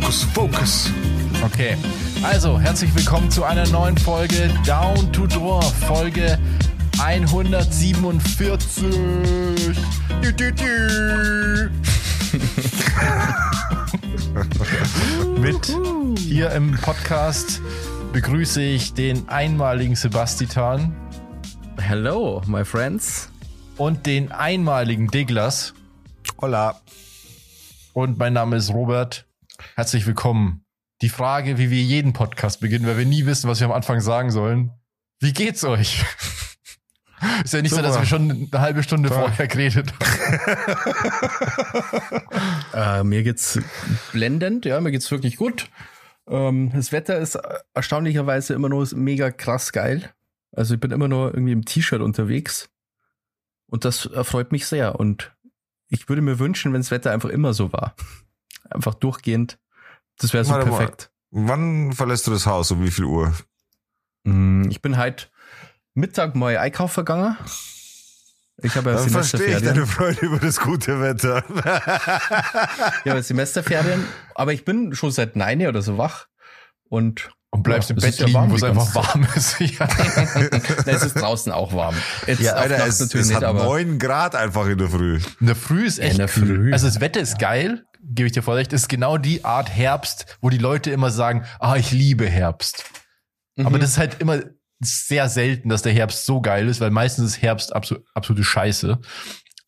Focus, Focus. Okay, also herzlich willkommen zu einer neuen Folge Down to Door, Folge 147. Dü, dü, dü. Mit hier im Podcast begrüße ich den einmaligen Sebastian Hello, my friends. und den einmaligen Diglas. Hola. Und mein Name ist Robert. Herzlich willkommen. Die Frage, wie wir jeden Podcast beginnen, weil wir nie wissen, was wir am Anfang sagen sollen. Wie geht's euch? Ist ja nicht so, Super. dass wir schon eine halbe Stunde Toll. vorher geredet haben. Äh, mir geht's blendend, ja, mir geht's wirklich gut. Ähm, das Wetter ist erstaunlicherweise immer nur mega krass geil. Also ich bin immer nur irgendwie im T-Shirt unterwegs. Und das erfreut mich sehr. Und ich würde mir wünschen, wenn das Wetter einfach immer so war. Einfach durchgehend. Das wäre so Warte mal. perfekt. Wann verlässt du das Haus? Um wie viel Uhr? Mm, Ich bin halt Mittag mal Einkauf vergangen. Ich habe ja Dann verstehe ich Semesterferien. deine Freude über das gute Wetter. Ja, Semesterferien. Aber ich bin schon seit neun oder so wach. Und Und bleibst Ja, im Bett ja liegen, warm wo es einfach warm ist. Ja. Na, es ist draußen auch warm. Jetzt Ja, Alter, es, natürlich es nicht, hat aber 9 Grad einfach in der Früh. In der Früh ist echt In der kühl. Früh. Also das Wetter ist geil, gebe ich dir voll recht. Ist genau die Art Herbst, wo die Leute immer sagen, ah, ich liebe Herbst. Aber Mhm. das ist halt immer sehr selten, dass der Herbst so geil ist, weil meistens ist Herbst absol absolute Scheiße.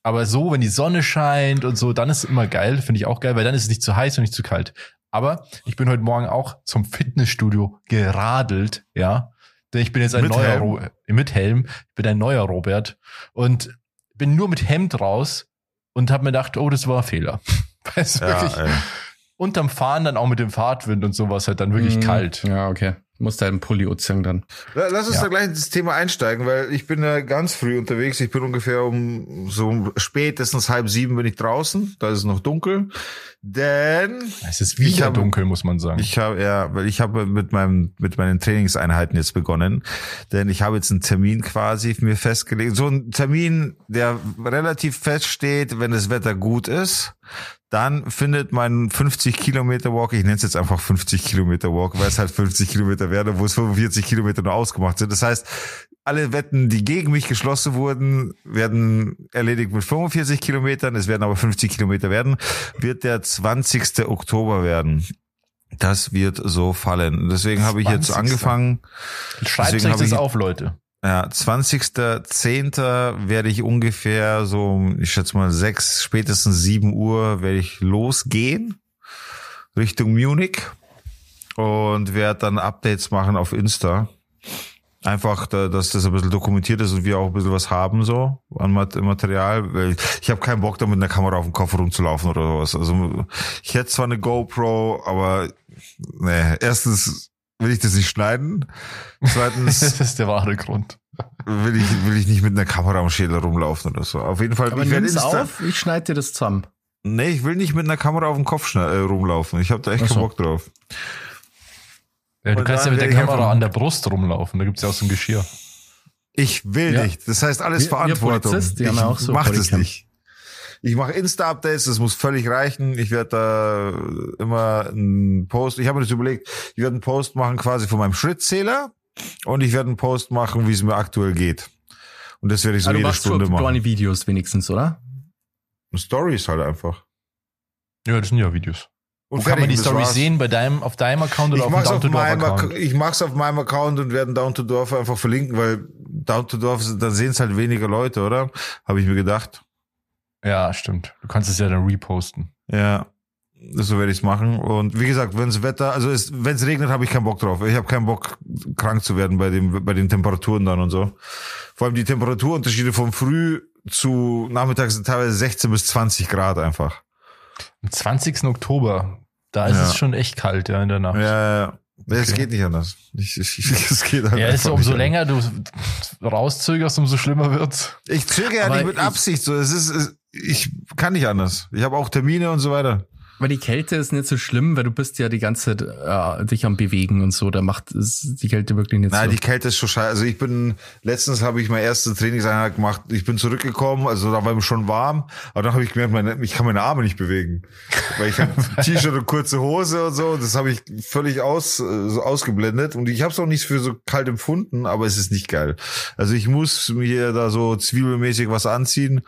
Aber so, wenn die Sonne scheint und so, dann ist es immer geil, finde ich auch geil, weil dann ist es nicht zu heiß und nicht zu kalt. Aber ich bin heute Morgen auch zum Fitnessstudio geradelt, ja. Denn ich bin jetzt ein Mit neuer Helm? Ro mit Helm, ich bin ein neuer Robert und bin nur mit Hemd raus und habe mir gedacht, oh, das war ein Fehler. Weil es Ja, wirklich ey. unterm Fahren dann auch mit dem Fahrtwind und sowas halt dann wirklich Mhm. kalt. Ja, okay. Muss da einen Pulli anziehen dann. La- Lass uns Ja. da gleich ins Thema einsteigen, weil ich bin ja ganz früh unterwegs. Ich bin ungefähr um so spätestens halb sieben bin ich draußen. Da ist es noch dunkel. Denn Es ist Ich wieder habe- dunkel, muss man sagen. ich habe ja, weil ich habe mit meinem mit meinen Trainingseinheiten jetzt begonnen, denn ich habe jetzt einen Termin quasi mir festgelegt, so ein Termin, der relativ fest steht, wenn das Wetter gut ist. Dann findet mein 50 Kilometer Walk, ich nenne es jetzt einfach 50 Kilometer Walk, weil es halt 50 Kilometer werden, wo es 45 Kilometer nur ausgemacht sind. Das heißt, alle Wetten, die gegen mich geschlossen wurden, werden erledigt mit 45 Kilometern. Es werden aber 50 Kilometer werden. Wird der 20. Oktober werden. Das wird so fallen. Deswegen habe ich jetzt 20.. angefangen. Schreibt euch das auf, Leute. Ja, 20.10. werde ich ungefähr so, ich schätze mal sechs, spätestens sieben Uhr werde ich losgehen Richtung Munich und werde dann Updates machen auf Insta. Einfach, da- dass das ein bisschen dokumentiert ist und wir auch ein bisschen was haben so an Mat- Material. Ich habe keinen Bock, da mit einer Kamera auf dem Kopf rumzulaufen oder sowas. Also ich hätte zwar eine GoPro, aber nee, erstens will ich das nicht schneiden. Zweitens Das ist der wahre Grund. will ich, will ich nicht mit einer Kamera am Schädel rumlaufen oder so. Auf jeden Fall. Aber ich werde nimm's Insta- auf, ich schneide dir das zusammen. Nee, ich will nicht mit einer Kamera auf dem Kopf äh, rumlaufen. Ich habe da echt so. keinen Bock drauf. Ja, du Und kannst ja mit der Kamera an der Brust rumlaufen. Da gibt's ja auch so ein Geschirr. Ich will Ja. nicht. Das heißt alles Wir- wir Verantwortung. Polizist, die ich haben ja auch so mach das nicht. Ich mache Insta-Updates, das muss völlig reichen. Ich werde da immer einen Post, ich habe mir das überlegt, ich werde einen Post machen quasi von meinem Schrittzähler und ich werde einen Post machen, wie es mir aktuell geht. Und das werde ich so du jede machst Stunde machen. kleine Videos wenigstens, oder? Stories halt einfach. Ja, das sind ja Videos. Und Wo kann man die Story sehen? Bei deinem, auf deinem Account oder Ich auf dem Down to Dorf Account? ich mach's auf meinem Account und werden Down to Dorf einfach verlinken, weil Down to Dorf, da sehen es halt weniger Leute, oder? Habe ich mir gedacht. Ja, stimmt. Du kannst es ja dann reposten. Ja, so werde ich's machen. Und wie gesagt, wenns Wetter, also wenn es regnet, habe ich keinen Bock drauf. Ich habe keinen Bock, krank zu werden bei dem, bei den Temperaturen dann und so. Vor allem die Temperaturunterschiede von früh zu Nachmittag sind teilweise 16 bis 20 Grad einfach. Am 20. Oktober, da ist Ja. es schon echt kalt, ja, in der Nacht. Ja, ja, ja. Es Okay. geht nicht anders. Ich, ich, ich, es geht Ja, ist umso länger du rauszögerst, umso schlimmer wird's. Ich zögere ja nicht mit ich- Absicht. So, es ist, es, ich kann nicht anders. Ich habe auch Termine und so weiter. Weil die Kälte ist nicht so schlimm, weil du bist ja die ganze Zeit äh, dich am Bewegen und so. Da macht es die Kälte wirklich nicht Nein, so. die Kälte ist schon scheiße. Also ich bin, letztens habe ich meine erste Trainingseinheit gemacht. Ich bin zurückgekommen, also da war mir schon warm. Aber dann habe ich gemerkt, meine, ich kann meine Arme nicht bewegen. Weil ich habe T-Shirt und kurze Hose und so. Das habe ich völlig aus, so ausgeblendet. Und ich habe es auch nicht für so kalt empfunden, aber es ist nicht geil. Also ich muss mir da so zwiebelmäßig was anziehen.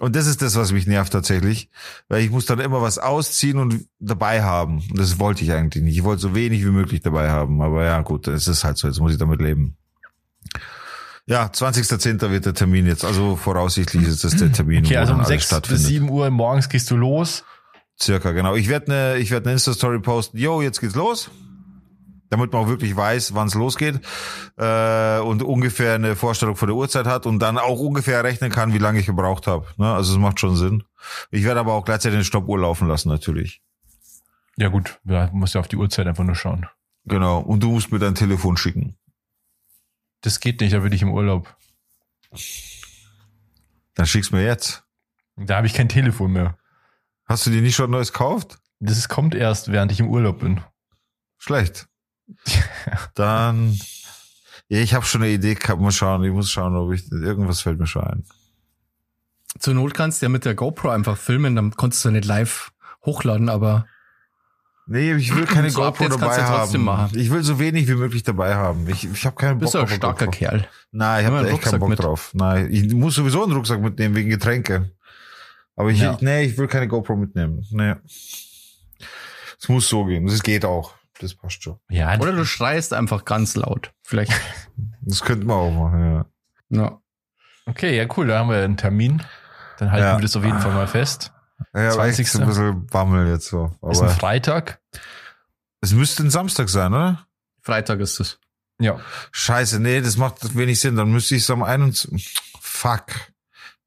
Und das ist das, was mich nervt tatsächlich, weil ich muss dann immer was ausziehen und dabei haben. Und das wollte ich eigentlich nicht. Ich wollte so wenig wie möglich dabei haben. Aber ja, gut, es ist halt so. Jetzt muss ich damit leben. Ja, 20.10. wird der Termin jetzt. Also voraussichtlich ist das der Termin, Okay, also um alles 6 bis 7 Uhr morgens gehst du los. Circa, genau. Ich werde eine, ich werde eine Insta-Story posten. Yo, jetzt geht's los. Damit man auch wirklich weiß, wann es losgeht äh, und ungefähr eine Vorstellung von der Uhrzeit hat und dann auch ungefähr rechnen kann, wie lange ich gebraucht habe. Ne? Also es macht schon Sinn. Ich werde aber auch gleichzeitig den Stoppuhr laufen lassen, natürlich. Ja gut, da musst du auf die Uhrzeit einfach nur schauen. Genau. Und du musst mir dein Telefon schicken. Das geht nicht, da bin ich im Urlaub. Dann schick's mir jetzt. Da habe ich kein Telefon mehr. Hast du dir nicht schon neues gekauft? Das kommt erst, während ich im Urlaub bin. Schlecht. Dann. Ja, ich habe schon eine Idee gehabt. Mal schauen. Ich muss schauen, ob ich irgendwas fällt mir schon ein. Zur Not kannst du ja mit der GoPro einfach filmen, dann konntest du nicht live hochladen, aber Nee, ich will keine So GoPro dabei haben. machen. Ich will so wenig wie möglich dabei haben. Ich, ich habe keinen Bock bist du ein auf eine starker GoPro. Kerl. Nein, ich habe da echt keinen Bock mit. drauf. Nein, ich muss sowieso einen Rucksack mitnehmen wegen Getränke. Aber ich, Ja. nee, ich will keine GoPro mitnehmen. Nee. Es muss so gehen. Das geht auch. Das passt schon. Ja, Oder du schreist einfach ganz laut. Vielleicht. Das könnte man auch machen, ja. Ja. okay, ja cool, da haben wir einen Termin. Dann halten Ja. wir das auf jeden Fall mal fest. Ja, aber echt 20. so ein bisschen Bammel jetzt so. Ist ein Aber Freitag. es müsste ein Samstag sein, oder? Freitag ist es. Ja. Scheiße, nee, das macht wenig Sinn. Dann müsste ich es am 21. Fuck.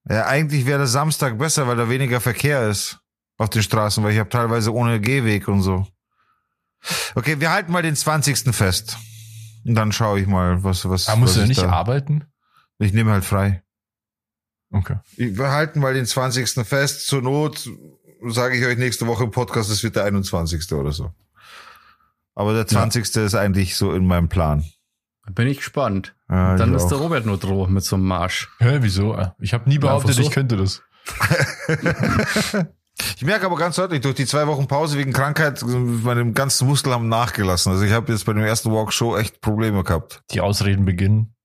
Ja, eigentlich wäre der Samstag besser, weil da weniger Verkehr ist auf den Straßen, weil ich habe teilweise ohne Gehweg und so. Okay, wir halten mal den 20. fest. Und dann schaue ich mal, was, was. Da musst was du ja ich nicht da, arbeiten. Ich nehme halt frei. Okay. Wir halten mal den 20. fest. Zur Not sage ich euch nächste Woche im Podcast, es wird der 21. oder so. Aber der 20. ist eigentlich so in meinem Plan. Bin ich gespannt. Ja, Dann ich ist der auch. Robert nur droh mit so einem Marsch. Hä, wieso? Ich habe nie behauptet, so. ich könnte das. Ich merke aber ganz deutlich, durch die zwei Wochen Pause wegen Krankheit, meine ganzen Muskeln haben nachgelassen. Also ich habe jetzt bei dem ersten Walk Show echt Probleme gehabt. Die Ausreden beginnen.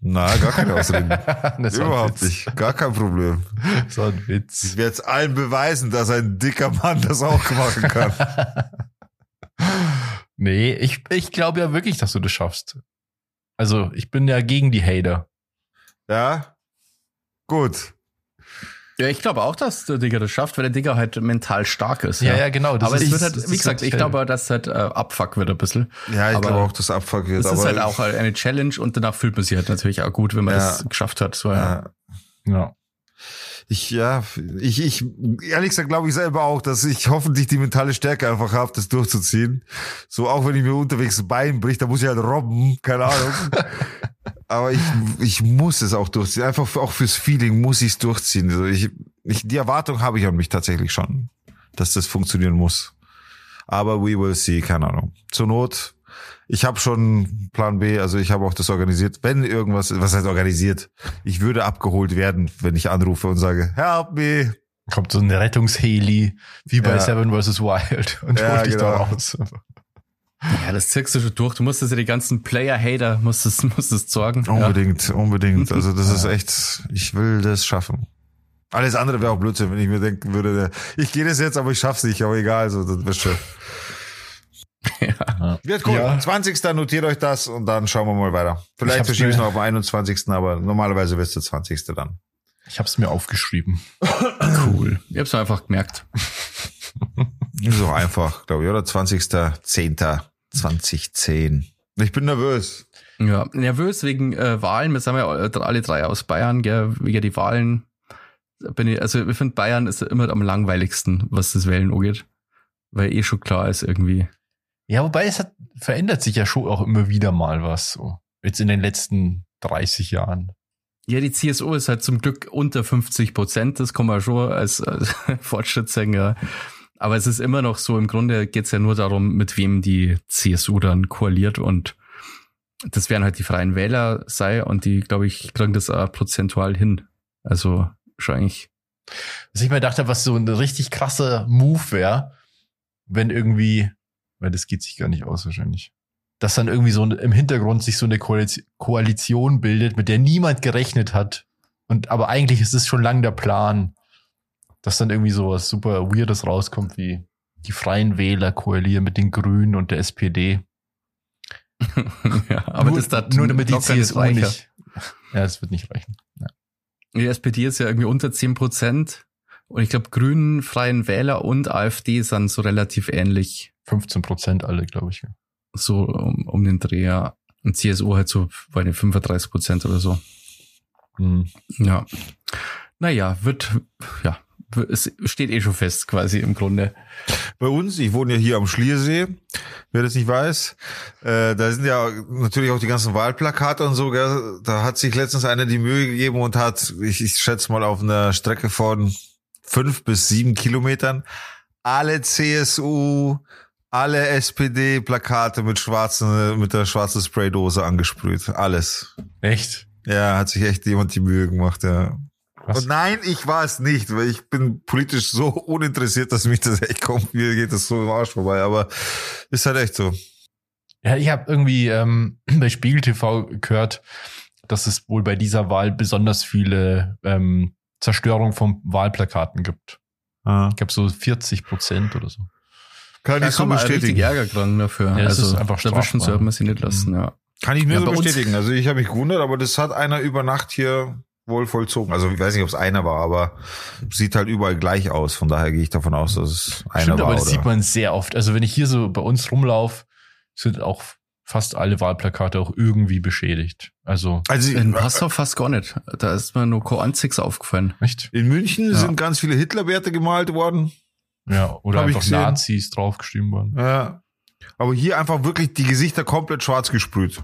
Na, gar keine Ausreden. Überhaupt nicht. Gar kein Problem. War ein Witz. Ich werde jetzt allen beweisen, dass ein dicker Mann das auch machen kann. Nee, ich, ich glaube ja wirklich, dass du das schaffst. Also, ich bin ja gegen die Hater. Ja? Gut. Ja, ich glaube auch, dass der Digger das schafft, weil der Digger halt mental stark ist. Ja, ja, genau. Das aber es wird halt, wie gesagt, ich glaube, dass halt äh, Abfuck wird ein bisschen. Ja, ich Aber glaube auch, dass Abfuck wird. Das ist halt auch eine Challenge und danach fühlt man sich halt natürlich auch gut, wenn man Ja. das geschafft hat. So, ja. Ja. Ja. Ich, ja, ich, ich, ehrlich gesagt glaube ich selber auch, dass ich hoffentlich die mentale Stärke einfach habe, das durchzuziehen. So, auch wenn ich mir unterwegs ein Bein bricht, da muss ich halt robben, keine Ahnung. Aber ich, ich muss es auch durchziehen. Einfach auch fürs Feeling muss ich es durchziehen. Also ich, ich, die Erwartung habe ich an mich tatsächlich schon, dass das funktionieren muss. Aber we will see, keine Ahnung. Zur Not, ich habe schon Plan B, also ich habe auch das organisiert. Wenn irgendwas, was heißt organisiert? Ich würde abgeholt werden, wenn ich anrufe und sage, help me. Kommt so ein Rettungsheli, wie bei Ja. Seven vs. Wild und Ja, holt dich da genau. raus. Ja, das ziehst du schon durch. Du musstest ja die ganzen Player-Hater, musstest, musstest sorgen. Ja. Unbedingt, unbedingt. Also das ist echt, ich will das schaffen. Alles andere wäre auch Blödsinn, wenn ich mir denken würde, ich gehe das jetzt, aber ich schaff's nicht, aber egal, so, das wird schon. Ja. Wird cool. Ja. 20. notiert euch das und dann schauen wir mal weiter. Ich Vielleicht verschiebe ich mir- noch auf den 21. aber normalerweise es der 20. dann. Ich habe es mir aufgeschrieben. Cool. Ich hab's einfach gemerkt. Ist auch einfach, glaube ich, oder? 20.10.2010. Ich bin nervös. Ja, nervös wegen äh, Wahlen. Wir sind ja alle drei aus Bayern, gell, wegen die Wahlen. Bin ich, also ich finde Bayern ist immer am langweiligsten, was das Wählen angeht. Weil eh schon klar ist irgendwie. Ja, wobei es hat, verändert sich ja schon auch immer wieder mal was. So. Jetzt in den letzten 30 Jahren. Ja, die CSU ist halt zum Glück unter 50 Prozent. Das kann man schon als, als Fortschritt sagen, ja. Aber es ist immer noch so, im Grunde geht es ja nur darum, mit wem die CSU dann koaliert und das wären halt die Freien Wähler sei und die, glaube ich, kriegen das auch prozentual hin. Also wahrscheinlich. Was ich mir dachte, was so ein richtig krasser Move wäre, wenn irgendwie, weil das geht sich gar nicht aus wahrscheinlich, dass dann irgendwie so im Hintergrund sich so eine Koalition bildet, mit der niemand gerechnet hat. Und aber eigentlich ist es schon lang der Plan, dass dann irgendwie so was super Weirdes rauskommt, wie die Freien Wähler koalieren mit den Grünen und der SPD. ja, aber nur, das da nur damit die CSU nicht. Ja, das wird nicht reichen. Ja. Die SPD ist ja irgendwie unter zehn Prozent. Und ich glaube, Grünen, Freien Wähler und AfD sind so relativ ähnlich. 15 Prozent alle, glaube ich. So um, um den Dreh, ja. Und CSU halt so bei den 35 Prozent oder so. Mhm. Ja. Naja, wird, ja, es steht eh schon fest, quasi im Grunde. Bei uns, ich wohne ja hier am Schliersee, wer das nicht weiß, äh, da sind ja natürlich auch die ganzen Wahlplakate und so, gell? da hat sich letztens einer die Mühe gegeben und hat, ich, ich schätze mal auf einer Strecke von fünf bis sieben Kilometern, alle CSU, alle SPD-Plakate mit schwarzen, mit der schwarzen Spraydose angesprüht. Alles. Echt? Ja, hat sich echt jemand die Mühe gemacht, ja. Was? Und nein, ich war es nicht, weil ich bin politisch so uninteressiert, dass mich das echt kommt. Mir geht das so im Arsch vorbei, aber ist halt echt so. Ja, ich habe irgendwie ähm, bei Spiegel TV gehört, dass es wohl bei dieser Wahl besonders viele ähm, Zerstörung von Wahlplakaten gibt. Ah. Ich glaube so 40 Prozent oder so. Kann da ich so bestätigen. Ärger dran dafür. Ja, also, ist einfach da wischen sollte man sie nicht lassen, mhm. ja. Kann ich mir ja, so bestätigen. Also ich habe mich gewundert, aber das hat einer über Nacht hier wohl vollzogen. Also ich weiß nicht, ob es einer war, aber sieht halt überall gleich aus. Von daher gehe ich davon aus, dass es einer Stimmt, war. Aber das oder? sieht man sehr oft. Also wenn ich hier so bei uns rumlaufe, sind auch fast alle Wahlplakate auch irgendwie beschädigt. Also, also in Passau fast gar nicht. Da ist mir nur Co-Anzigs aufgefallen. Echt? In München ja. sind ganz viele Hitlerwerte gemalt worden. Ja, oder Hab einfach Nazis draufgeschrieben worden. Ja. Aber hier einfach wirklich die Gesichter komplett schwarz gesprüht.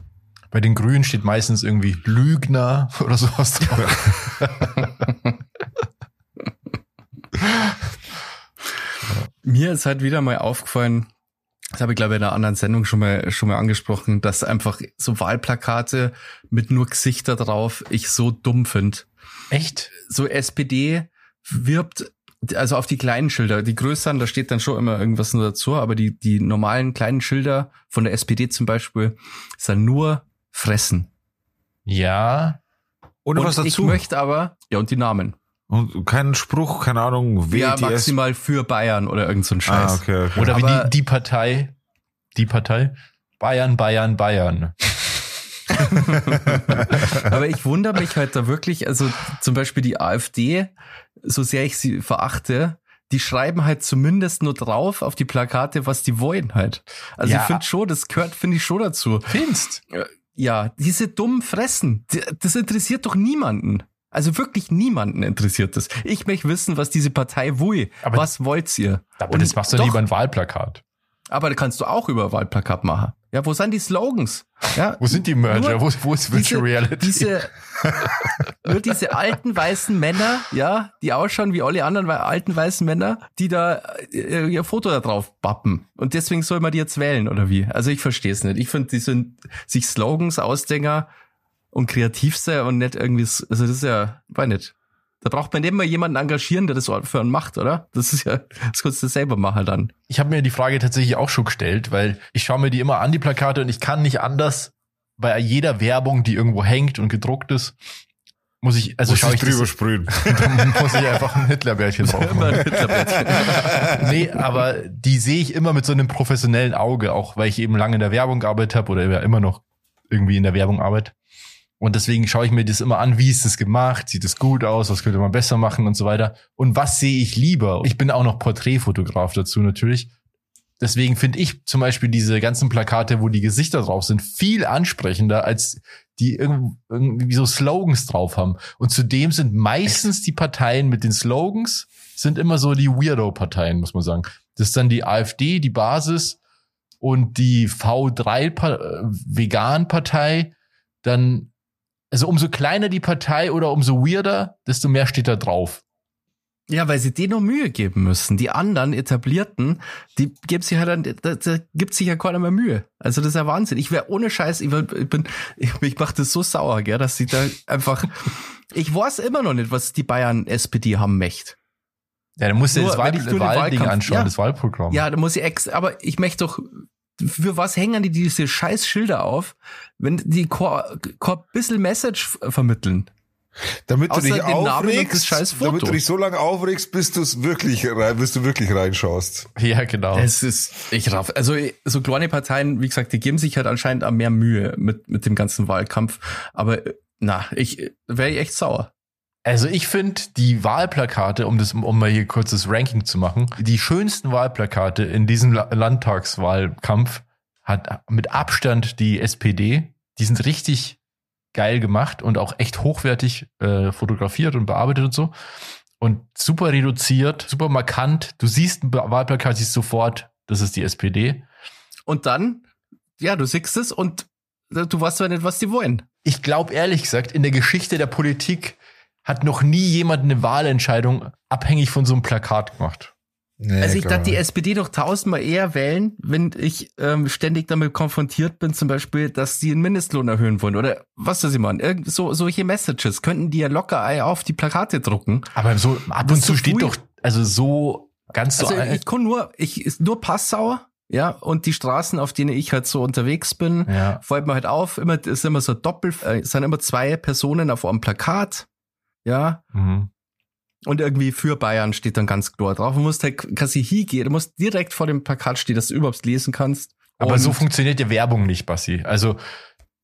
Bei den Grünen steht meistens irgendwie Lügner oder sowas drauf. Mir ist halt wieder mal aufgefallen, das habe ich glaube ich in einer anderen Sendung schon mal schon mal angesprochen, dass einfach so Wahlplakate mit nur Gesichter drauf ich so dumm finde. Echt? So SPD wirbt also auf die kleinen Schilder, die größeren, da steht dann schon immer irgendwas nur dazu, aber die die normalen kleinen Schilder von der SPD zum Beispiel sind nur fressen. Ja. Ohne und was dazu. Ich möchte aber, ja, und die Namen. Und keinen Spruch, keine Ahnung, WTS. Ja, maximal für Bayern oder irgend so ein Scheiß. Ah, okay, okay. Oder wie die, die Partei, die Partei, Bayern, Bayern, Bayern. aber ich wundere mich halt da wirklich, also zum Beispiel die AfD, so sehr ich sie verachte, die schreiben halt zumindest nur drauf auf die Plakate, was die wollen halt. Also ja. ich finde schon, das gehört, finde ich schon dazu. Findest? Ja, diese dummen Fressen, das interessiert doch niemanden. Also wirklich niemanden interessiert das. Ich möchte wissen, was diese Partei will. Aber was wollt ihr? Aber Und das machst du doch, lieber ein Wahlplakat. Aber da kannst du auch über Wahlplakat machen. Ja, wo sind die Slogans? Ja, wo sind die Merger? Wo, wo ist Virtual diese, Reality? Diese, nur diese alten weißen Männer, ja, die ausschauen wie alle anderen alten weißen Männer, die da äh, ihr Foto da drauf pappen. Und deswegen soll man die jetzt wählen, oder wie? Also ich verstehe es nicht. Ich finde, die sind sich Slogans, Ausdenker und kreativste und nicht irgendwie, also das ist ja, weiß nicht. Da braucht man nicht mal jemanden engagieren, der das für einen macht, oder? Das ist ja, das kannst du selber machen dann. Ich habe mir die Frage tatsächlich auch schon gestellt, weil ich schaue mir die immer an, die Plakate, und ich kann nicht anders, bei jeder Werbung, die irgendwo hängt und gedruckt ist, muss ich, also muss schau ich drüber das, sprühen. Dann muss ich einfach ein Hitlerbärtchen drauf machen. Hitlerbärtchen. nee, aber die sehe ich immer mit so einem professionellen Auge, auch weil ich eben lange in der Werbung gearbeitet habe oder immer noch irgendwie in der Werbung arbeite. Und deswegen schaue ich mir das immer an, wie ist das gemacht, sieht es gut aus, was könnte man besser machen und so weiter. Und was sehe ich lieber? Ich bin auch noch Porträtfotograf dazu natürlich. Deswegen finde ich zum Beispiel diese ganzen Plakate, wo die Gesichter drauf sind, viel ansprechender, als die irgendwie so Slogans drauf haben. Und zudem sind meistens die Parteien mit den Slogans sind immer so die Weirdo-Parteien, muss man sagen. Das ist dann die AfD, die Basis und die V3-Vegan-Partei. Dann also umso kleiner die Partei oder umso weirder, desto mehr steht da drauf. Ja, weil sie denen noch Mühe geben müssen. Die anderen etablierten, die geben sich halt dann, da, da gibt sich ja keiner mehr Mühe. Also das ist ja Wahnsinn. Ich wäre ohne Scheiß, ich, wär, ich bin, ich, ich mach das so sauer, gell, dass sie da einfach, ich weiß immer noch nicht, was die Bayern SPD haben möchte. Ja, dann musst du Nur, das Wahl, ich nur Wahlding anschauen, ja. das Wahlprogramm. Ja, da muss ich ex, aber ich möchte doch, für was hängen die diese scheiß Schilder auf, wenn die kein kein bisschen Message vermitteln? Damit du dich aufregst, damit du dich so lange aufregst, bis du es wirklich rein, bis du wirklich reinschaust. Ja, genau. Es ist, ich raff, also so kleine Parteien, wie gesagt, die geben sich halt anscheinend auch mehr Mühe mit, mit dem ganzen Wahlkampf. Aber äh, na, ich wäre echt sauer. Also ich finde die Wahlplakate, um das, um mal hier kurzes Ranking zu machen, die schönsten Wahlplakate in diesem La Landtagswahlkampf hat mit Abstand die SPD. Die sind richtig geil gemacht und auch echt hochwertig äh, fotografiert und bearbeitet und so. Und super reduziert, super markant. Du siehst ein Wahlplakat, siehst sofort, das ist die SPD. Und dann, ja, du siehst es und äh, du weißt zwar nicht, was die wollen. Ich glaube ehrlich gesagt, in der Geschichte der Politik hat noch nie jemand eine Wahlentscheidung abhängig von so einem Plakat gemacht. Nee, Also ich kann darf die. SPD doch tausendmal eher wählen, wenn ich ähm, ständig damit konfrontiert bin, zum Beispiel, dass sie den Mindestlohn erhöhen wollen oder was weiß ich mal. Irgend so, solche Messages könnten die ja locker auf die Plakate drucken. Aber so ab und zu so steht doch, also so ganz so. Also ein- ich kann nur, ich ist nur Passau, ja, und die Straßen, auf denen ich halt so unterwegs bin, ja. fällt mir halt auf, immer, ist immer so doppel, äh, es sind immer zwei Personen auf einem Plakat, ja, Mhm. und irgendwie für Bayern steht dann ganz klar drauf. Du musst halt quasi hingehen, du musst direkt vor dem Plakat stehen, dass du überhaupt lesen kannst. Aber Und- so funktioniert ja Werbung nicht, Bassi. Also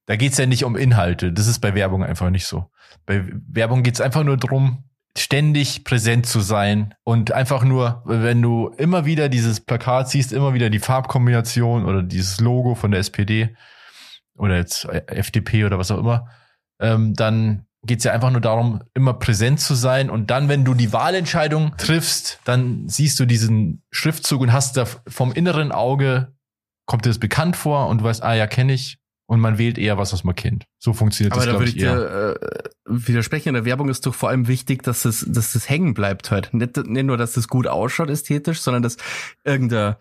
da geht's ja nicht um Inhalte. Das ist bei Werbung einfach nicht so. Bei Werbung geht's einfach nur drum, ständig präsent zu sein und einfach nur, wenn du immer wieder dieses Plakat siehst, immer wieder die Farbkombination oder dieses Logo von der SPD oder jetzt FDP oder was auch immer, ähm, dann geht's ja einfach nur darum, immer präsent zu sein. Und dann, wenn du die Wahlentscheidung triffst, dann siehst du diesen Schriftzug und hast da vom inneren Auge, kommt dir das bekannt vor und du weißt, ah ja, kenne ich. Und man wählt eher was, was man kennt. So funktioniert Aber das, da glaube ich, ich eher. dir äh, widersprechen. In der Werbung ist doch vor allem wichtig, dass es, dass das hängen bleibt halt. Nicht, nicht nur, dass das gut ausschaut ästhetisch, sondern dass irgendein,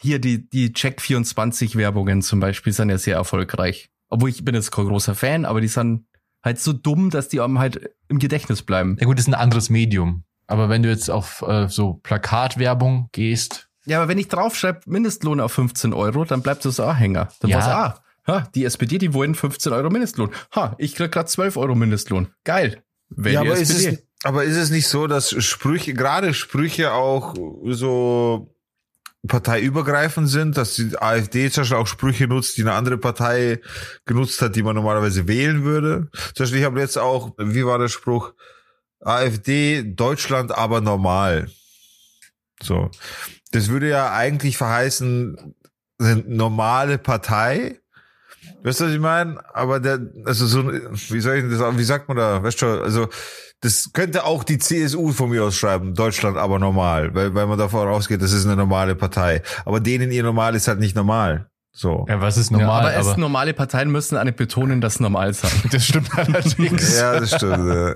hier die, die Check24-Werbungen zum Beispiel sind ja sehr erfolgreich. Obwohl ich bin jetzt kein großer Fan, aber die sind halt so dumm, dass die einem halt im Gedächtnis bleiben. Ja gut, das ist ein anderes Medium. Aber wenn du jetzt auf äh, so Plakatwerbung gehst, Ja, aber wenn ich draufschreibe, Mindestlohn auf 15 Euro, dann bleibt das auch Hänger. Dann Ja. ja. ah, ha, die SPD, die wollen 15 Euro Mindestlohn. Ha, ich krieg grad 12 Euro Mindestlohn. Geil. Wähl Ja, aber ist, SPD. es, aber ist es nicht so, dass Sprüche, gerade Sprüche auch so parteiübergreifend sind, dass die AfD zum Beispiel auch Sprüche nutzt, die eine andere Partei genutzt hat, die man normalerweise wählen würde? Zum Beispiel, ich habe jetzt auch, wie war der Spruch? AfD, Deutschland aber normal. So. Das würde ja eigentlich verheißen, eine normale Partei. Weißt du, was ich meine? Aber der, also so, wie soll ich das, wie sagt man da? Weißt du, also, das könnte auch die CSU von mir aus schreiben, Deutschland aber normal, weil, weil man davon ausgeht, das ist eine normale Partei. Aber denen ihr normal ist halt nicht normal. So. ja, was ist Ja, normal? aber, es, normale Parteien müssen eine betonen, dass normal sein. das stimmt allerdings. Ja, das stimmt. ja.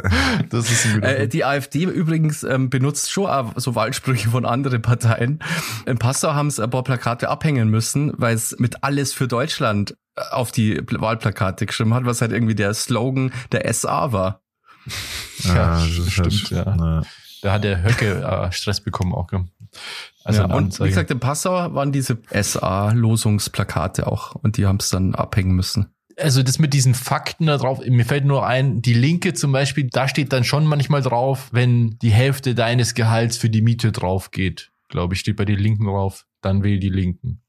Das ist ein Äh, die AfD übrigens ähm, benutzt schon auch so Wahlsprüche von anderen Parteien. In Passau haben sie ein paar Plakate abhängen müssen, weil es mit alles für Deutschland äh, auf die Pl- Wahlplakate geschrieben hat, was halt irgendwie der Slogan der SA war. Ja, das ist halt- stimmt, ja. ja. Da hat der Höcke äh, Stress bekommen auch. gell? Also ja, und Anzeige. wie gesagt, in Passau waren diese SA-Losungsplakate auch und die haben es dann abhängen müssen. also das mit diesen Fakten da drauf, mir fällt nur ein, die Linke zum Beispiel, da steht dann schon manchmal drauf, wenn die Hälfte deines Gehalts für die Miete drauf geht, glaube ich, steht bei den Linken drauf, dann wähl die Linken.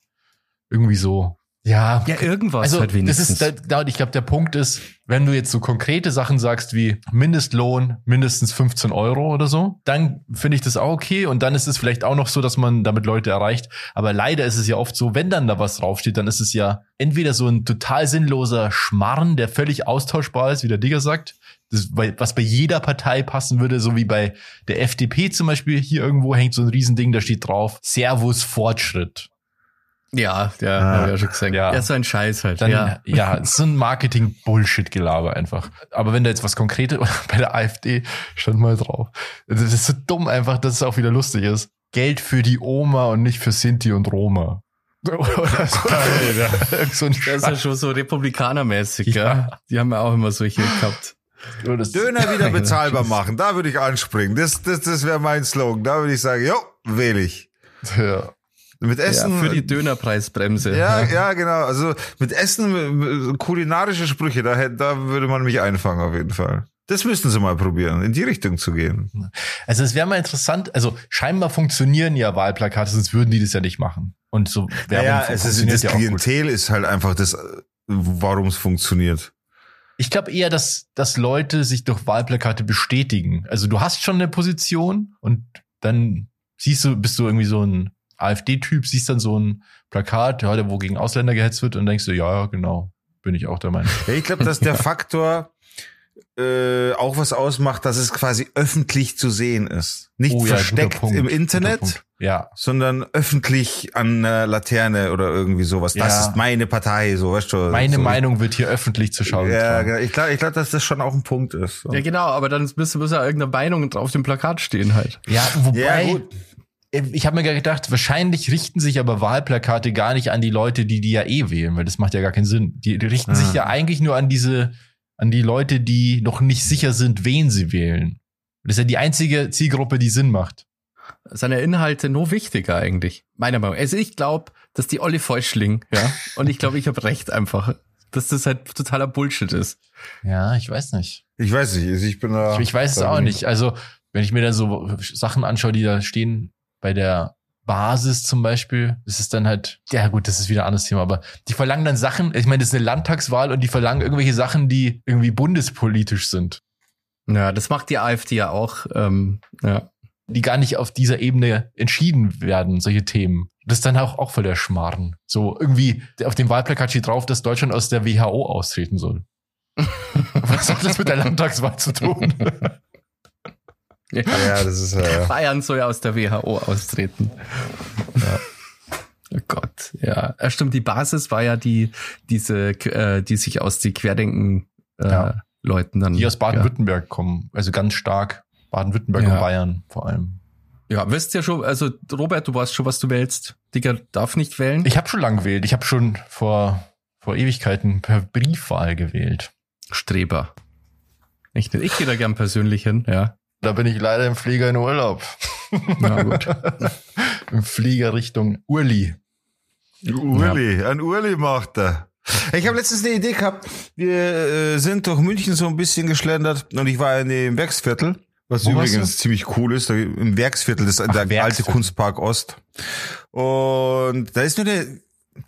Irgendwie so. Ja, Ja, irgendwas also halt das wenigstens. ist, da, ich glaube, der Punkt ist, wenn du jetzt so konkrete Sachen sagst wie Mindestlohn mindestens 15 Euro oder so, dann finde ich das auch okay und dann ist es vielleicht auch noch so, dass man damit Leute erreicht. Aber leider ist es ja oft so, wenn dann da was draufsteht, dann ist es ja entweder so ein total sinnloser Schmarrn, der völlig austauschbar ist, wie der Digger sagt, das, was bei jeder Partei passen würde, so wie bei der FDP zum Beispiel, hier irgendwo hängt so ein Riesending, da steht drauf, Servus Fortschritt. Ja, ja, Ah. hab ich ja schon gesagt. Ja. Ja, so ein Scheiß halt. Dann, ja. ja, so ein Marketing-Bullshit-Gelaber einfach. Aber wenn da jetzt was Konkretes, bei der AfD stand mal drauf. Das ist so dumm einfach, dass es auch wieder lustig ist. Geld für die Oma und nicht für Sinti und Roma. Oder so, Irgend so ein Das ist ja schon so republikanermäßig, Ja. ja. Die haben ja auch immer solche gehabt. Döner wieder bezahlbar machen, da würde ich anspringen. Das, das, das wäre mein Slogan. Da würde ich sagen, jo, wähle ich. Ja. Mit Essen. Ja, für die Dönerpreisbremse. ja, ja, genau. Also mit Essen, äh, kulinarische Sprüche, da, da würde man mich einfangen auf jeden Fall. Das müssten sie mal probieren, in die Richtung zu gehen. Also es wäre mal interessant, also scheinbar funktionieren ja Wahlplakate, sonst würden die das ja nicht machen. Und so Werbung Naja, es ist, das ja gut. Klientel ist halt einfach das, warum es funktioniert. Ich glaube eher, dass, dass Leute sich durch Wahlplakate bestätigen. Also du hast schon eine Position und dann siehst du, bist du irgendwie so ein AfD-Typ, siehst dann so ein Plakat, ja, der wo gegen Ausländer gehetzt wird und denkst du, ja, genau, bin ich auch der Meinung. Ja, ich glaube, dass der Faktor äh, auch was ausmacht, dass es quasi öffentlich zu sehen ist. Nicht Oh ja, versteckt Punkt, im Internet. Ja, sondern öffentlich an einer Laterne oder irgendwie sowas. Das Ja. ist meine Partei, so weißt du. meine so. Meinung wird hier öffentlich zur Schau Ja, getragen. genau. ich glaube, ich glaub, dass das schon auch ein Punkt ist. Ja, genau, aber dann müsste, muss ja irgendeine Meinung auf dem Plakat stehen halt. Ja, wobei, Ja, gut. Ich habe mir gedacht, wahrscheinlich richten sich aber Wahlplakate gar nicht an die Leute, die die ja eh wählen, weil das macht ja gar keinen Sinn. Die, die richten Ah. sich ja eigentlich nur an diese, an die Leute, die noch nicht sicher sind, wen sie wählen. Das ist ja die einzige Zielgruppe, die Sinn macht. Seine Inhalte nur wichtiger eigentlich. Meiner Meinung. nach. Also ich glaube, dass die Olli Fäuschling, ja, und ich glaube, ich habe recht einfach, dass das halt totaler Bullshit ist. Ja, ich weiß nicht. Ich weiß nicht, also ich bin da. Ich, ich weiß es auch nicht. Also, wenn ich mir dann so Sachen anschaue, die da stehen, bei der Basis zum Beispiel, das ist dann halt, ja gut, das ist wieder ein anderes Thema, aber die verlangen dann Sachen, ich meine, das ist eine Landtagswahl und die verlangen irgendwelche Sachen, die irgendwie bundespolitisch sind, Ja, das macht die AfD ja auch. Ähm, ja. die gar nicht auf dieser Ebene entschieden werden, solche Themen. Das ist dann auch, auch voll der Schmarrn. So irgendwie, auf dem Wahlplakat steht drauf, dass Deutschland aus der WHO austreten soll. Was hat das mit der Landtagswahl zu tun? ja. Ja, das ist äh, Bayern soll ja aus der WHO austreten. Ja. Oh Gott, ja. ja. Stimmt, die Basis war ja die, diese, äh, die sich aus die Querdenken äh, Ja. Leuten dann. die aus Baden-Württemberg kommen. Also ganz stark. Baden-Württemberg Ja. und Bayern vor allem. Ja. ja, wisst ihr schon, also Robert, du weißt schon, was du wählst. Digga, darf nicht wählen. Ich habe schon lang gewählt. Ich habe schon vor, vor Ewigkeiten per Briefwahl gewählt. Streber. Ich, ich gehe da gern persönlich hin, ja. Da bin ich leider im Flieger in Urlaub. Na gut. Im Flieger Richtung Urli. Urli, ein Urli macht er. Ich habe letztens eine Idee gehabt. Wir äh, sind durch München so ein bisschen geschlendert und ich war in dem Werksviertel, was Wo übrigens ziemlich cool ist. Da, Im Werksviertel, das ist der alte Werksviertel. Kunstpark Ost. Und da ist nur der,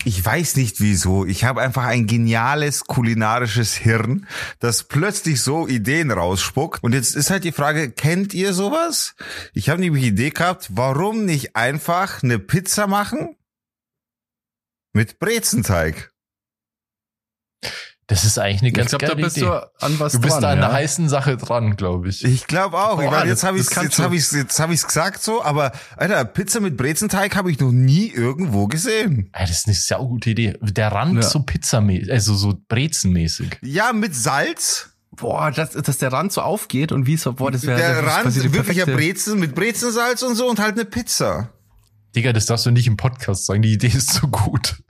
ich weiß nicht wieso, ich habe einfach ein geniales kulinarisches Hirn, das plötzlich so Ideen rausspuckt. Und jetzt ist halt die Frage, kennt ihr sowas? Ich habe nämlich die Idee gehabt, warum nicht einfach eine Pizza machen? Mit Brezenteig. Das ist eigentlich eine Ich ganz glaube, da geile bist Idee. du an was Du bist dran, da an ja. einer heißen Sache dran, glaube ich. Ich glaube auch. Boah, ich meine, jetzt habe ich jetzt habe ich jetzt habe ich's gesagt so, aber Alter, Pizza mit Brezenteig habe ich noch nie irgendwo gesehen. Ey, das ist eine sehr gute Idee. Der Rand Ja. so pizzamäßig, also so brezenmäßig. Ja, mit Salz. Boah, dass, dass der Rand so aufgeht und wie so, boah, das wäre der das ist Rand wirklicher Brezen mit Brezensalz und so und halt eine Pizza. Digga, das darfst du nicht im Podcast sagen. Die Idee ist so gut.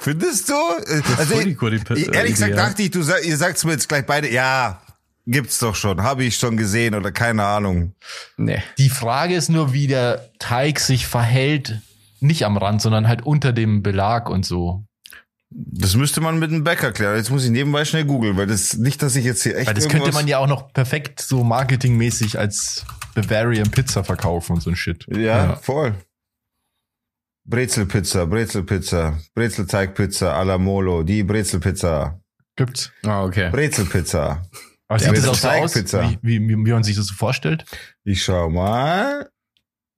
Findest du? Äh, Also ich, äh, ehrlich gesagt dachte ich, du sag, ihr sagt's mir jetzt gleich beide, ja, gibt's doch schon, habe ich schon gesehen oder keine Ahnung. Nee. Die Frage ist nur, wie der Teig sich verhält. Nicht am Rand, sondern halt unter dem Belag und so. Das müsste man mit dem Bäcker klären. Jetzt muss ich nebenbei schnell googeln, weil das nicht, dass ich jetzt hier echt Weil das könnte man ja auch noch perfekt so marketingmäßig als Bavarian Pizza verkaufen und so ein Shit. Ja, Ja. voll. Brezelpizza, Brezelpizza, Brezelteigpizza alla Molo, die Brezelpizza, Gibt's. Ah, okay. Aber Brezelpizza. Ja, sieht das auch so aus, Teigpizza. wie, wie, wie man sich das so vorstellt? Ich schau mal.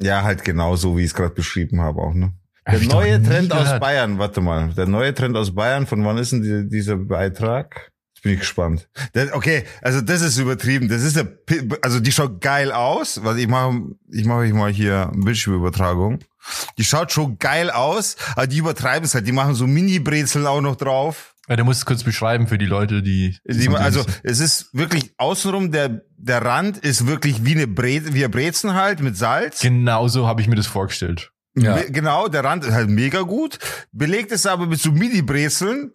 Ja, halt genau so, wie ich es gerade beschrieben habe auch, ne? Der ich neue Trend aus gehört. Bayern, warte mal. Der neue Trend aus Bayern, von wann ist denn die, dieser Beitrag? Jetzt bin ich gespannt. Der, okay, also das ist übertrieben. Das ist eine, Pi- also die schaut geil aus. Was ich mache, ich mache euch mal hier eine Bildschirmübertragung. Die schaut schon geil aus, aber die übertreiben es halt. Die machen so Mini-Brezeln auch noch drauf. Ja, du musst es kurz beschreiben für die Leute, die. Die, also es ist wirklich außenrum, der, der Rand ist wirklich wie eine Bre wie ein Brezen halt mit Salz. Genau so habe ich mir das vorgestellt. Ja. Genau, der Rand ist halt mega gut. Belegt ist aber mit so Mini-Brezeln.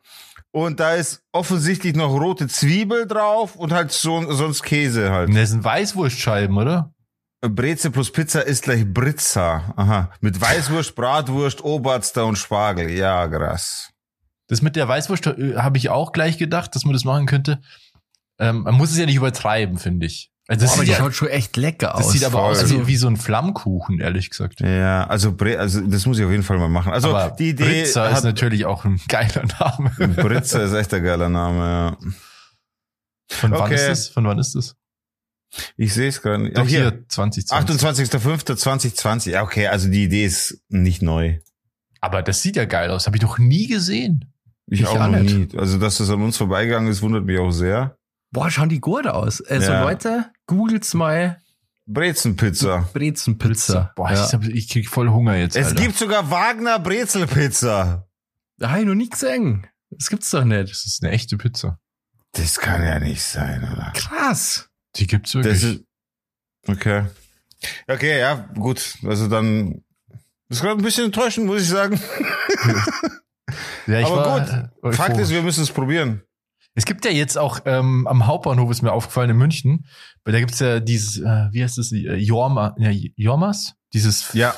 Und da ist offensichtlich noch rote Zwiebel drauf und halt so, sonst Käse halt. Das sind Weißwurstscheiben, oder? Brezel plus Pizza ist gleich Britza. Aha. Mit Weißwurst, Bratwurst, Oberster und Spargel. Ja, krass. Das mit der Weißwurst äh, habe ich auch gleich gedacht, dass man das machen könnte. Ähm, man muss es ja nicht übertreiben, finde ich. Also das aber sieht, die ja, schaut schon echt lecker das aus. sieht aber voll. aus wie, wie so ein Flammkuchen, ehrlich gesagt. Ja, also, Bre also das muss ich auf jeden Fall mal machen. Also aber die Idee Britza ist natürlich auch ein geiler Name. Britza ist echt ein geiler Name, ja. Von wann Okay. ist das? Von wann ist das? Ich sehe es gerade. Doch Ach, hier, hier. 2020. 28.05.2020. Ja, okay, also die Idee ist nicht neu. Aber das sieht ja geil aus. Habe ich noch nie gesehen. Ich, Ich auch auch noch nicht. nie. Also, dass das an uns vorbeigegangen ist, wundert mich auch sehr. Boah, schauen die gut aus. Also Ja. Leute, googelt's mal Brezenpizza. Brezenpizza. Boah, ja. ich, hab, ich krieg voll Hunger jetzt. Es Alter. gibt sogar Wagner Brezelpizza. Da hab ich noch nie gesehen. Das gibt's doch nicht. Das ist eine echte Pizza. Das kann ja nicht sein, oder? Krass. Die gibt's wirklich. Ist, okay. Okay, ja, gut. Also dann, das ist gerade ein bisschen enttäuschend, muss ich sagen. ja, ich Aber war, gut. Fakt ist, wir müssen es probieren. Es gibt ja jetzt auch ähm, am Hauptbahnhof, ist mir aufgefallen, in München, weil da gibt's ja dieses, äh, wie heißt das, äh, Jorma, ja, Jormas? Dieses, Ja.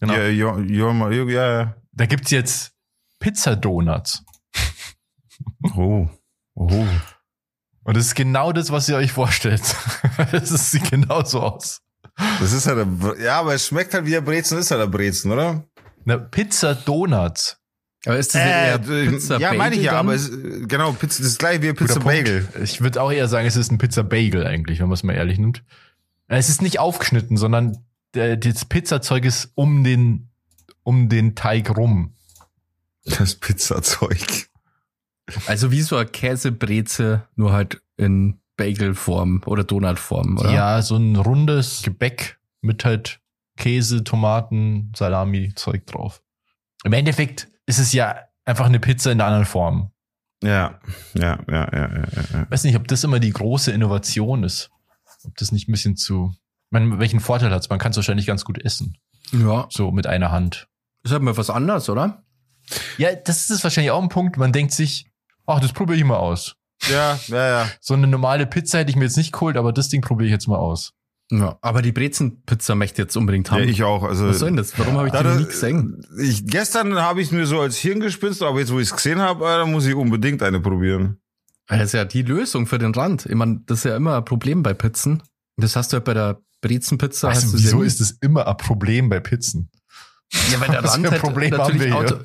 genau. Ja, ja, ja, ja. Da gibt's jetzt Pizzadonuts. Oh. Oh. Und das ist genau das, was ihr euch vorstellt. Es sieht genauso aus. Das ist halt, ein, ja, aber es schmeckt halt wie ein Brezen, ist halt ein Brezen, oder? Na, Pizza Donuts. Aber ist das Äh, nicht eher Pizza ja, meine ich ja, dann? aber es, genau, Pizza, das ist gleich wie ein Pizza. Bagel. Ich würde auch eher sagen, es ist ein Pizza Bagel eigentlich, wenn man es mal ehrlich nimmt. Es ist nicht aufgeschnitten, sondern der, das Pizzazeug ist um den, um den Teig rum. Das Pizzazeug. Also wie so eine Käsebreze, nur halt in Bagelform oder Donutform, oder? Ja, so ein rundes Gebäck mit halt Käse, Tomaten, Salami, Zeug drauf. Im Endeffekt ist es ja einfach eine Pizza in einer anderen Form. Ja, ja, ja, ja, ja, ja. Ich weiß nicht, ob das immer die große Innovation ist. Ob das nicht ein bisschen zu. Ich meine, welchen Vorteil hat's? Man kann es wahrscheinlich ganz gut essen. Ja. So mit einer Hand. Ist halt mal was anderes, oder? Ja, das ist wahrscheinlich auch ein Punkt. Man denkt sich, ach, das probiere ich mal aus. Ja, ja, ja. So eine normale Pizza hätte ich mir jetzt nicht geholt, aber das Ding probiere ich jetzt mal aus. Ja. Aber die Brezenpizza möchte ich jetzt unbedingt haben. ja ich auch. Also, was soll denn das? Warum habe ich die Ja, noch das- nie gesehen? Ich, gestern habe ich es mir so als Hirngespinst, aber jetzt, wo ich es gesehen habe, äh, muss ich unbedingt eine probieren. Das ist ja die Lösung für den Rand. Ich meine, das ist ja immer ein Problem bei Pizzen. Das hast du halt bei der Brezenpizza. Ja wieso ist das immer ein Problem bei Pizzen? Ja, weil der Was Rand halt Problem natürlich wir Auto,